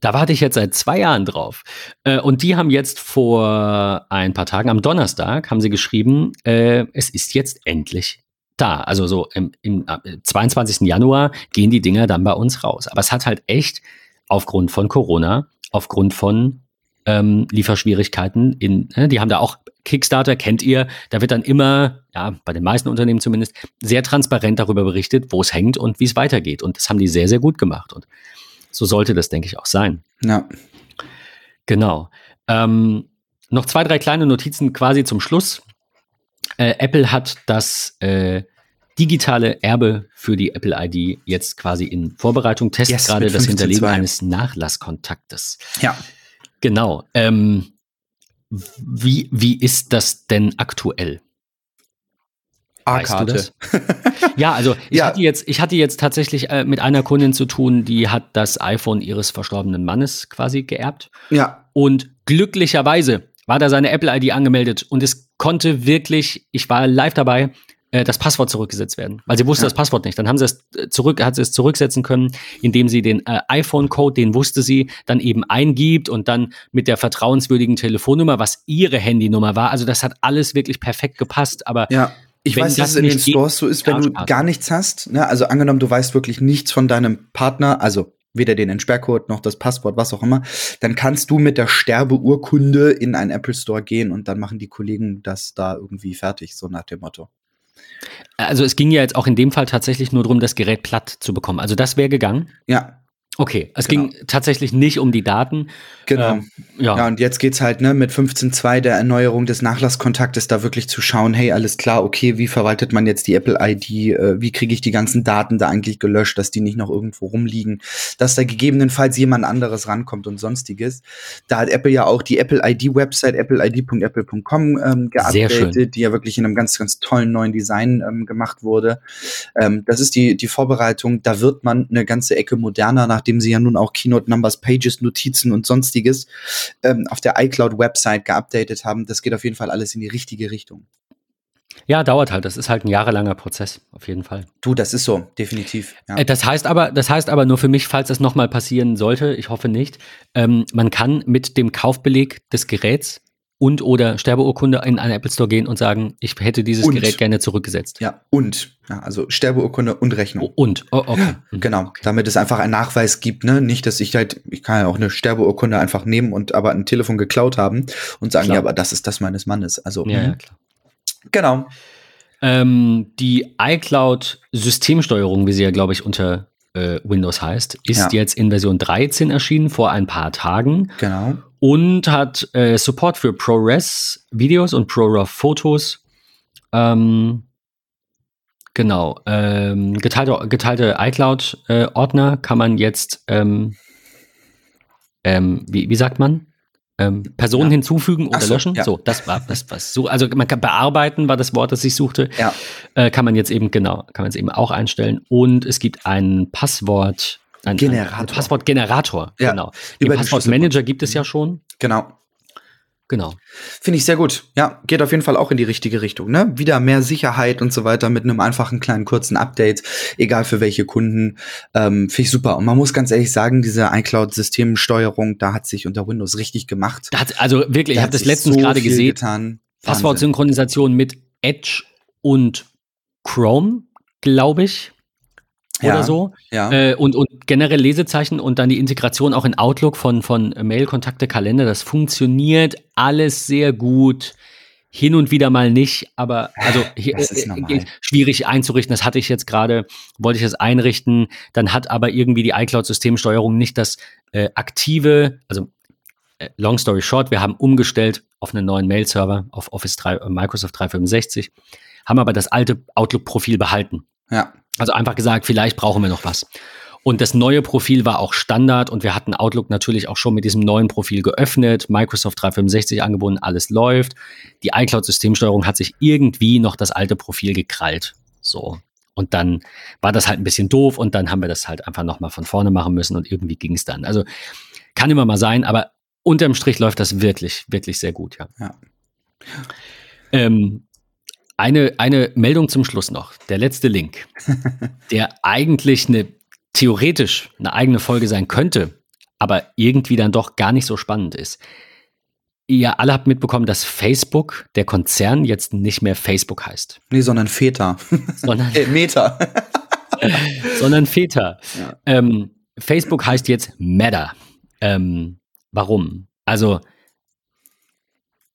Da warte ich jetzt seit zwei Jahren drauf. Äh, und die haben jetzt vor ein paar Tagen, am Donnerstag, haben sie geschrieben, äh, es ist jetzt endlich da. Also so im, im äh, 22. Januar gehen die Dinger dann bei uns raus. Aber es hat halt echt aufgrund von Corona, aufgrund von ähm, Lieferschwierigkeiten in, ne, die haben da auch Kickstarter, kennt ihr, da wird dann immer, ja, bei den meisten Unternehmen zumindest, sehr transparent darüber berichtet, wo es hängt und wie es weitergeht. Und das haben die sehr, sehr gut gemacht. Und so sollte das, denke ich, auch sein. Ja. Genau. Ähm, noch zwei, drei kleine Notizen quasi zum Schluss. Äh, Apple hat das äh, digitale Erbe für die Apple ID jetzt quasi in Vorbereitung, testet yes, gerade das Hinterlegen eines Nachlasskontaktes. Ja. Genau. Ähm, wie, wie ist das denn aktuell? A-Karte. ja, also ich, ja. Hatte jetzt, ich hatte jetzt tatsächlich äh, mit einer Kundin zu tun, die hat das iPhone ihres verstorbenen Mannes quasi geerbt. Ja. Und glücklicherweise war da seine Apple-ID angemeldet und es konnte wirklich, ich war live dabei, äh, das Passwort zurückgesetzt werden, weil sie wusste ja. das Passwort nicht. Dann haben sie es äh, zurück, hat sie es zurücksetzen können, indem sie den äh, iPhone-Code, den wusste sie, dann eben eingibt und dann mit der vertrauenswürdigen Telefonnummer, was ihre Handynummer war. Also das hat alles wirklich perfekt gepasst. Aber ja. Ich weiß, dass es in den Stores so ist, wenn du gar nichts hast. Ne? Also angenommen, du weißt wirklich nichts von deinem Partner, also weder den Entsperrcode noch das Passwort, was auch immer, dann kannst du mit der Sterbeurkunde in einen Apple Store gehen und dann machen die Kollegen das da irgendwie fertig, so nach dem Motto. Also es ging ja jetzt auch in dem Fall tatsächlich nur darum, das Gerät platt zu bekommen. Also das wäre gegangen. Ja, Okay, es Genau. ging tatsächlich nicht um die Daten. genau. Ähm, ja. Ja, und jetzt geht's halt ne, mit 15.2 der Erneuerung des Nachlasskontaktes da wirklich zu schauen, hey, alles klar, okay, wie verwaltet man jetzt die Apple-ID, äh, wie kriege ich die ganzen Daten da eigentlich gelöscht, dass die nicht noch irgendwo rumliegen, dass da gegebenenfalls jemand anderes rankommt und sonstiges. Da hat Apple ja auch die Apple-ID-Website, appleid.apple.com ähm, geupdatet, die ja wirklich in einem ganz, ganz tollen neuen Design ähm, gemacht wurde. Ähm, das ist die, die Vorbereitung, da wird man eine ganze Ecke moderner, nachdem sie ja nun auch Keynote Numbers, Pages, Notizen und sonstiges ähm, auf der iCloud-Website geupdatet haben. Das geht auf jeden Fall alles in die richtige Richtung. ja, dauert halt. Das ist halt ein jahrelanger Prozess, auf jeden Fall. Du, das ist so, definitiv. Ja. Äh, Das heißt aber, das heißt aber nur für mich, falls das nochmal passieren sollte, ich hoffe nicht, ähm, man kann mit dem Kaufbeleg des Geräts und oder Sterbeurkunde in einen Apple Store gehen und sagen, ich hätte dieses Und. Gerät gerne zurückgesetzt. ja, und, ja, also Sterbeurkunde und Rechnung. Oh, Und, oh, okay. Mhm. Genau, damit es einfach einen Nachweis gibt, ne? Nicht, dass ich halt, ich kann ja auch eine Sterbeurkunde einfach nehmen und aber ein Telefon geklaut haben und sagen, Klar. ja, aber das ist das meines Mannes. Also, Ja, mhm. ja, klar. genau. Ähm, die iCloud-Systemsteuerung, wie sie ja, glaube ich, unter äh, Windows heißt, ist Ja. jetzt in Version 13 erschienen, vor ein paar Tagen. Genau. Und hat äh, Support für ProRes-Videos und ProRAW-Fotos. Ähm, genau. Ähm, geteilte, geteilte iCloud-Ordner kann man jetzt, ähm, ähm, wie, wie sagt man? Ähm, Personen Ja. hinzufügen oder so, löschen. ja. So, das war das was so. Also man kann bearbeiten, war das Wort, das ich suchte. Ja. Äh, kann man jetzt eben genau, kann man jetzt eben auch einstellen. Und es gibt ein Passwort. Ein, Generator. Ein Passwortgenerator, Ja, genau. über Den Passwortmanager gibt es ja schon. Genau. Genau. Finde ich sehr gut. Ja, geht auf jeden Fall auch in die richtige Richtung. Ne? Wieder mehr Sicherheit und so weiter mit einem einfachen kleinen kurzen Update, egal für welche Kunden. Ähm, Finde ich super. Und man muss ganz ehrlich sagen, diese iCloud-Systemsteuerung, da hat sich unter Windows richtig gemacht. Da hat, also wirklich, ich Da habe hat das letztens so gerade gesehen. Getan. Passwortsynchronisation mit Edge und Chrome, glaube ich. Ja, Oder so. Ja. Äh, und, und generell Lesezeichen und dann die Integration auch in Outlook von, von Mail, Kontakte, Kalender. Das funktioniert alles sehr gut. Hin und wieder mal nicht, aber also hier, Das ist äh, äh, schwierig einzurichten. Das hatte ich jetzt gerade, wollte ich es einrichten. Dann hat aber irgendwie die iCloud-Systemsteuerung nicht das äh, aktive, also äh, long story short, wir haben umgestellt auf einen neuen Mail-Server, auf Office 3, äh, Microsoft 365, haben aber das alte Outlook-Profil behalten. ja. Also einfach gesagt, vielleicht brauchen wir noch was. Und das neue Profil war auch Standard und wir hatten Outlook natürlich auch schon mit diesem neuen Profil geöffnet, Microsoft 365 angebunden, alles läuft. Die iCloud-Systemsteuerung hat sich irgendwie noch das alte Profil gekrallt. So. Und dann war das halt ein bisschen doof und dann haben wir das halt einfach nochmal von vorne machen müssen und irgendwie ging es dann. Also kann immer mal sein, aber unterm Strich läuft das wirklich, wirklich sehr gut, ja. Ja. Ähm, eine, eine Meldung zum Schluss noch. Der letzte Link, der eigentlich eine theoretisch eine eigene Folge sein könnte, aber irgendwie dann doch gar nicht so spannend ist. Ihr alle habt mitbekommen, dass Facebook, der Konzern, jetzt nicht mehr Facebook heißt, Nee, sondern Väter. sondern, äh, Meta. sondern Feta. Ja. Ähm, Facebook heißt jetzt Meta. Ähm, warum? Also,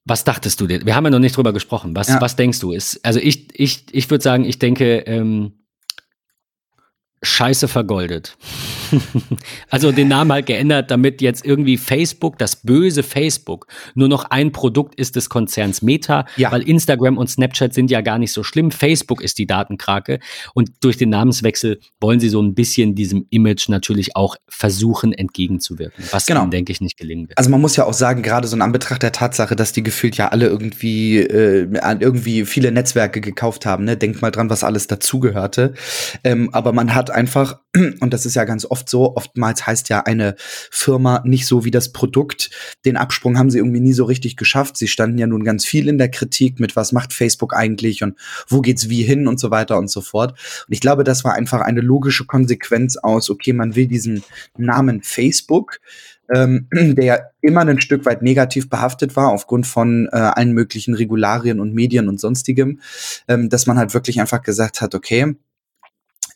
was dachtest du dir? Wir haben ja noch nicht drüber gesprochen. Was, Ja. was denkst du? Ist, also ich, ich, ich würde sagen, ich denke, ähm, Scheiße vergoldet. also den Namen halt geändert, damit jetzt irgendwie Facebook, das böse Facebook, nur noch ein Produkt ist des Konzerns Meta, Ja. weil Instagram und Snapchat sind ja gar nicht so schlimm. Facebook ist die Datenkrake und durch den Namenswechsel wollen sie so ein bisschen diesem Image natürlich auch versuchen entgegenzuwirken, was Genau. ihnen, denke ich, nicht gelingen wird. Also man muss ja auch sagen, gerade so in Anbetracht der Tatsache, dass die gefühlt ja alle irgendwie äh, an irgendwie viele Netzwerke gekauft haben. Ne? Denkt mal dran, was alles dazugehörte. Ähm, aber man hat einfach, und das ist ja ganz oft so, oftmals heißt ja eine Firma nicht so wie das Produkt. Den Absprung haben sie irgendwie nie so richtig geschafft. Sie standen ja nun ganz viel in der Kritik mit, was macht Facebook eigentlich und wo geht's wie hin und so weiter und so fort. Und ich glaube, das war einfach eine logische Konsequenz aus, okay, man will diesen Namen Facebook ähm, der immer ein Stück weit negativ behaftet war aufgrund von äh, allen möglichen Regularien und Medien und sonstigem, ähm, dass man halt wirklich einfach gesagt hat, okay,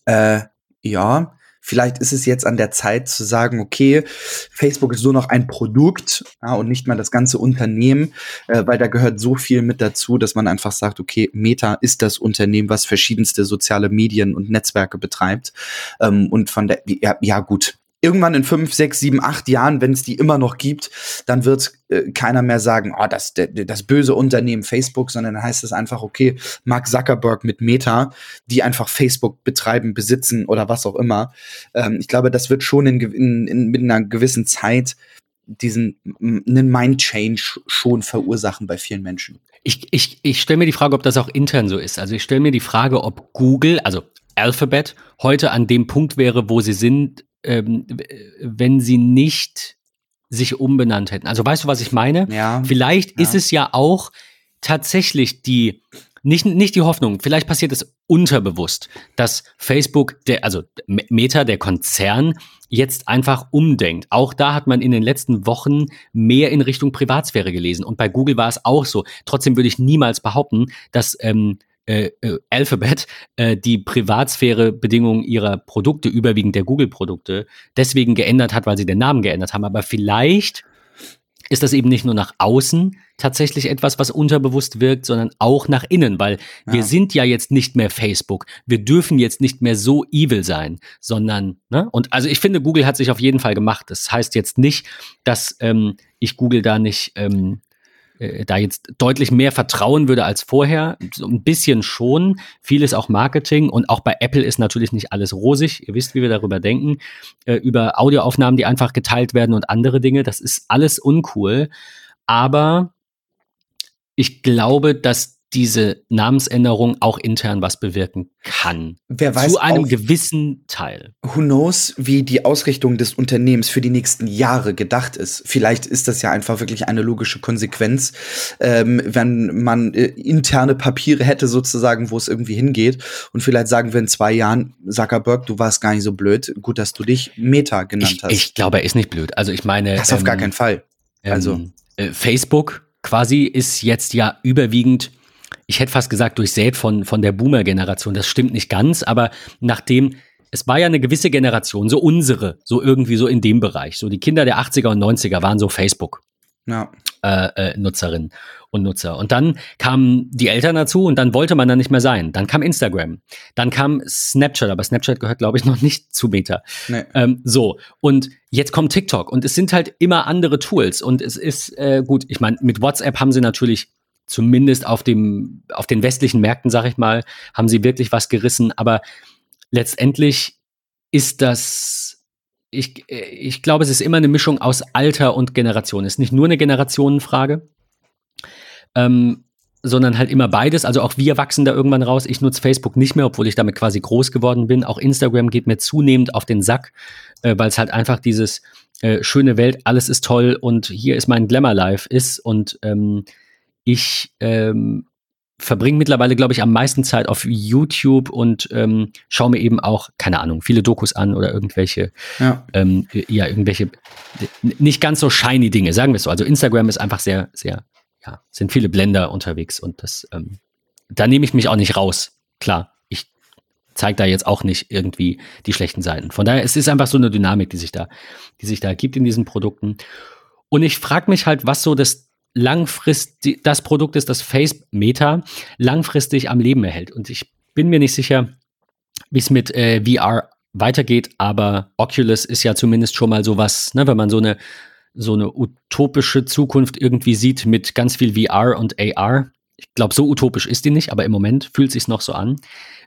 äh, ja, vielleicht ist es jetzt an der Zeit zu sagen, okay, Facebook ist nur noch ein Produkt ja, und nicht mal das ganze Unternehmen, äh, weil da gehört so viel mit dazu, dass man einfach sagt, okay, Meta ist das Unternehmen, was verschiedenste soziale Medien und Netzwerke betreibt. Ähm, und von der, ja, ja gut, irgendwann in fünf, sechs, sieben, acht Jahren, wenn es die immer noch gibt, dann wird äh, keiner mehr sagen, oh, das, das böse Unternehmen Facebook, sondern dann heißt es einfach, okay, Mark Zuckerberg mit Meta, die einfach Facebook betreiben, besitzen oder was auch immer. Ähm, ich glaube, das wird schon in, in, in, mit einer gewissen Zeit diesen einen Mind Change schon verursachen bei vielen Menschen. Ich, ich, ich stelle mir die Frage, ob das auch intern so ist. Also ich stelle mir die Frage, ob Google, also Alphabet, heute an dem Punkt wäre, wo sie sind, ähm, wenn sie nicht sich umbenannt hätten. Also weißt du, was ich meine? Ja. Vielleicht ja. ist es ja auch tatsächlich die, nicht, nicht die Hoffnung, vielleicht passiert es unterbewusst, dass Facebook, der, also Meta, der Konzern, jetzt einfach umdenkt. Auch da hat man in den letzten Wochen mehr in Richtung Privatsphäre gelesen. Und bei Google war es auch so. Trotzdem würde ich niemals behaupten, dass ähm, äh, äh, Alphabet äh, die Privatsphäre-Bedingungen ihrer Produkte, überwiegend der Google-Produkte, deswegen geändert hat, weil sie den Namen geändert haben. Aber vielleicht ist das eben nicht nur nach außen tatsächlich etwas, was unterbewusst wirkt, sondern auch nach innen, weil ja. wir sind ja jetzt nicht mehr Facebook. Wir dürfen jetzt nicht mehr so evil sein, sondern, ne? Und also ich finde, Google hat sich auf jeden Fall gemacht. Das heißt jetzt nicht, dass ähm, ich Google da nicht ähm, äh, da jetzt deutlich mehr vertrauen würde als vorher. So ein bisschen schon. Vieles auch Marketing und auch bei Apple ist natürlich nicht alles rosig. Ihr wisst, wie wir darüber denken. Äh, über Audioaufnahmen, die einfach geteilt werden und andere Dinge. Das ist alles uncool. Aber ich glaube, dass diese Namensänderung auch intern was bewirken kann. Wer weiß Zu einem gewissen Teil. Who knows, wie die Ausrichtung des Unternehmens für die nächsten Jahre gedacht ist. Vielleicht ist das ja einfach wirklich eine logische Konsequenz, ähm, wenn man äh, interne Papiere hätte sozusagen, wo es irgendwie hingeht. Und vielleicht sagen wir in zwei Jahren, Zuckerberg, du warst gar nicht so blöd. Gut, dass du dich Meta genannt ich, hast. Ich glaube, er ist nicht blöd. Also ich meine. Das ähm, auf gar ähm, keinen Fall. Also. äh, Facebook quasi ist jetzt ja überwiegend ich hätte fast gesagt, durchsät von, von der Boomer-Generation. Das stimmt nicht ganz, aber nachdem, es war ja eine gewisse Generation, so unsere, so irgendwie so in dem Bereich. So die Kinder der 80er und 90er waren so Facebook. Ja. Äh, äh, Nutzerinnen und Nutzer. Und dann kamen die Eltern dazu und dann wollte man da nicht mehr sein. Dann kam Instagram. Dann kam Snapchat, aber Snapchat gehört, glaube ich, noch nicht zu Meta. Nee. Ähm, so, und jetzt kommt TikTok und es sind halt immer andere Tools. Und es ist äh, gut, ich meine, mit WhatsApp haben sie natürlich zumindest auf dem, auf den westlichen Märkten, sag ich mal, haben sie wirklich was gerissen. Aber letztendlich ist das, ich, ich glaube, es ist immer eine Mischung aus Alter und Generation. Es ist nicht nur eine Generationenfrage, ähm, sondern halt immer beides. Also auch wir wachsen da irgendwann raus. Ich nutze Facebook nicht mehr, obwohl ich damit quasi groß geworden bin. Auch Instagram geht mir zunehmend auf den Sack, äh, weil es halt einfach dieses äh, schöne Welt, alles ist toll und hier ist mein Glamour-Life ist und ähm, ich ähm, verbringe mittlerweile, glaube ich, am meisten Zeit auf YouTube und ähm, schaue mir eben auch, keine Ahnung, viele Dokus an oder irgendwelche, ja, ähm, ja irgendwelche nicht ganz so shiny Dinge, sagen wir es so. Also Instagram ist einfach sehr, sehr, ja, sind viele Blender unterwegs und das, ähm, da nehme ich mich auch nicht raus. Klar, ich zeige da jetzt auch nicht irgendwie die schlechten Seiten. Von daher, es ist einfach so eine Dynamik, die sich da, die sich da gibt in diesen Produkten. Und ich frage mich halt, was so das langfristig das Produkt ist, das Face Meta langfristig am Leben erhält. Und ich bin mir nicht sicher, wie es mit äh, VR weitergeht, aber Oculus ist ja zumindest schon mal sowas, ne, wenn man so eine so eine utopische Zukunft irgendwie sieht mit ganz viel VR und AR, ich glaube, so utopisch ist die nicht, aber im Moment fühlt sich noch so an,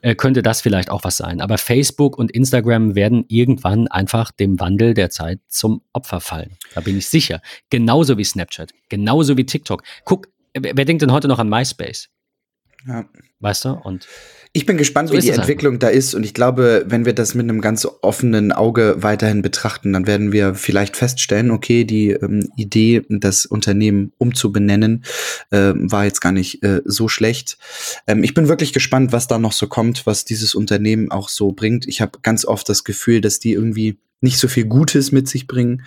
äh, könnte das vielleicht auch was sein. Aber Facebook und Instagram werden irgendwann einfach dem Wandel der Zeit zum Opfer fallen. Da bin ich sicher. Genauso wie Snapchat, genauso wie TikTok. Guck, wer, wer denkt denn heute noch an MySpace? Ja. Weißt du? Und ich bin gespannt, so wie die Entwicklung einfach. da ist. Und ich glaube, wenn wir das mit einem ganz offenen Auge weiterhin betrachten, dann werden wir vielleicht feststellen, okay, die ähm, Idee, das Unternehmen umzubenennen, äh, war jetzt gar nicht äh, so schlecht. Ähm, ich bin wirklich gespannt, was da noch so kommt, was dieses Unternehmen auch so bringt. Ich habe ganz oft das Gefühl, dass die irgendwie nicht so viel Gutes mit sich bringen.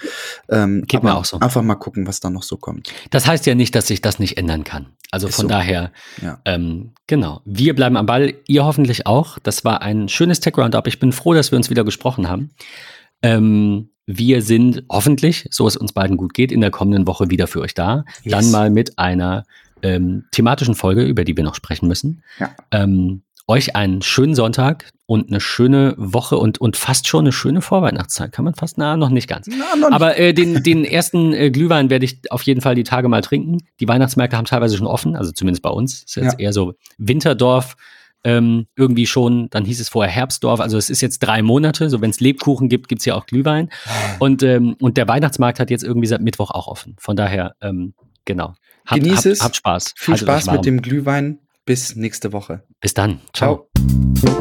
Ähm, Geht mir auch so. Einfach mal gucken, was da noch so kommt. Das heißt ja nicht, dass sich das nicht ändern kann. Also Ist von so. daher, Ja. ähm, genau. Wir bleiben am Ball, ihr hoffentlich auch. Das war ein schönes Tech-Roundup. Ich bin froh, dass wir uns wieder gesprochen haben. Ähm, wir sind hoffentlich, so es uns beiden gut geht, in der kommenden Woche wieder für euch da. Yes. Dann mal mit einer ähm, thematischen Folge, über die wir noch sprechen müssen. Ja. Ähm, euch einen schönen Sonntag und eine schöne Woche und, und fast schon eine schöne Vorweihnachtszeit. Kann man fast, na, noch nicht ganz. Na, noch nicht. Aber äh, den, den ersten äh, Glühwein werde ich auf jeden Fall die Tage mal trinken. Die Weihnachtsmärkte haben teilweise schon offen, also zumindest bei uns. Ist jetzt Ja. eher so Winterdorf ähm, irgendwie schon. Dann hieß es vorher Herbstdorf. Also es ist jetzt drei Monate. So wenn es Lebkuchen gibt, gibt's ja auch Glühwein. Und, ähm, und der Weihnachtsmarkt hat jetzt irgendwie seit Mittwoch auch offen. Von daher, ähm, genau. Habt, Genieß habt, es. Habt Spaß. Viel Haltet Spaß mit dem Glühwein bis nächste Woche. Bis dann. Ciao. Ciao.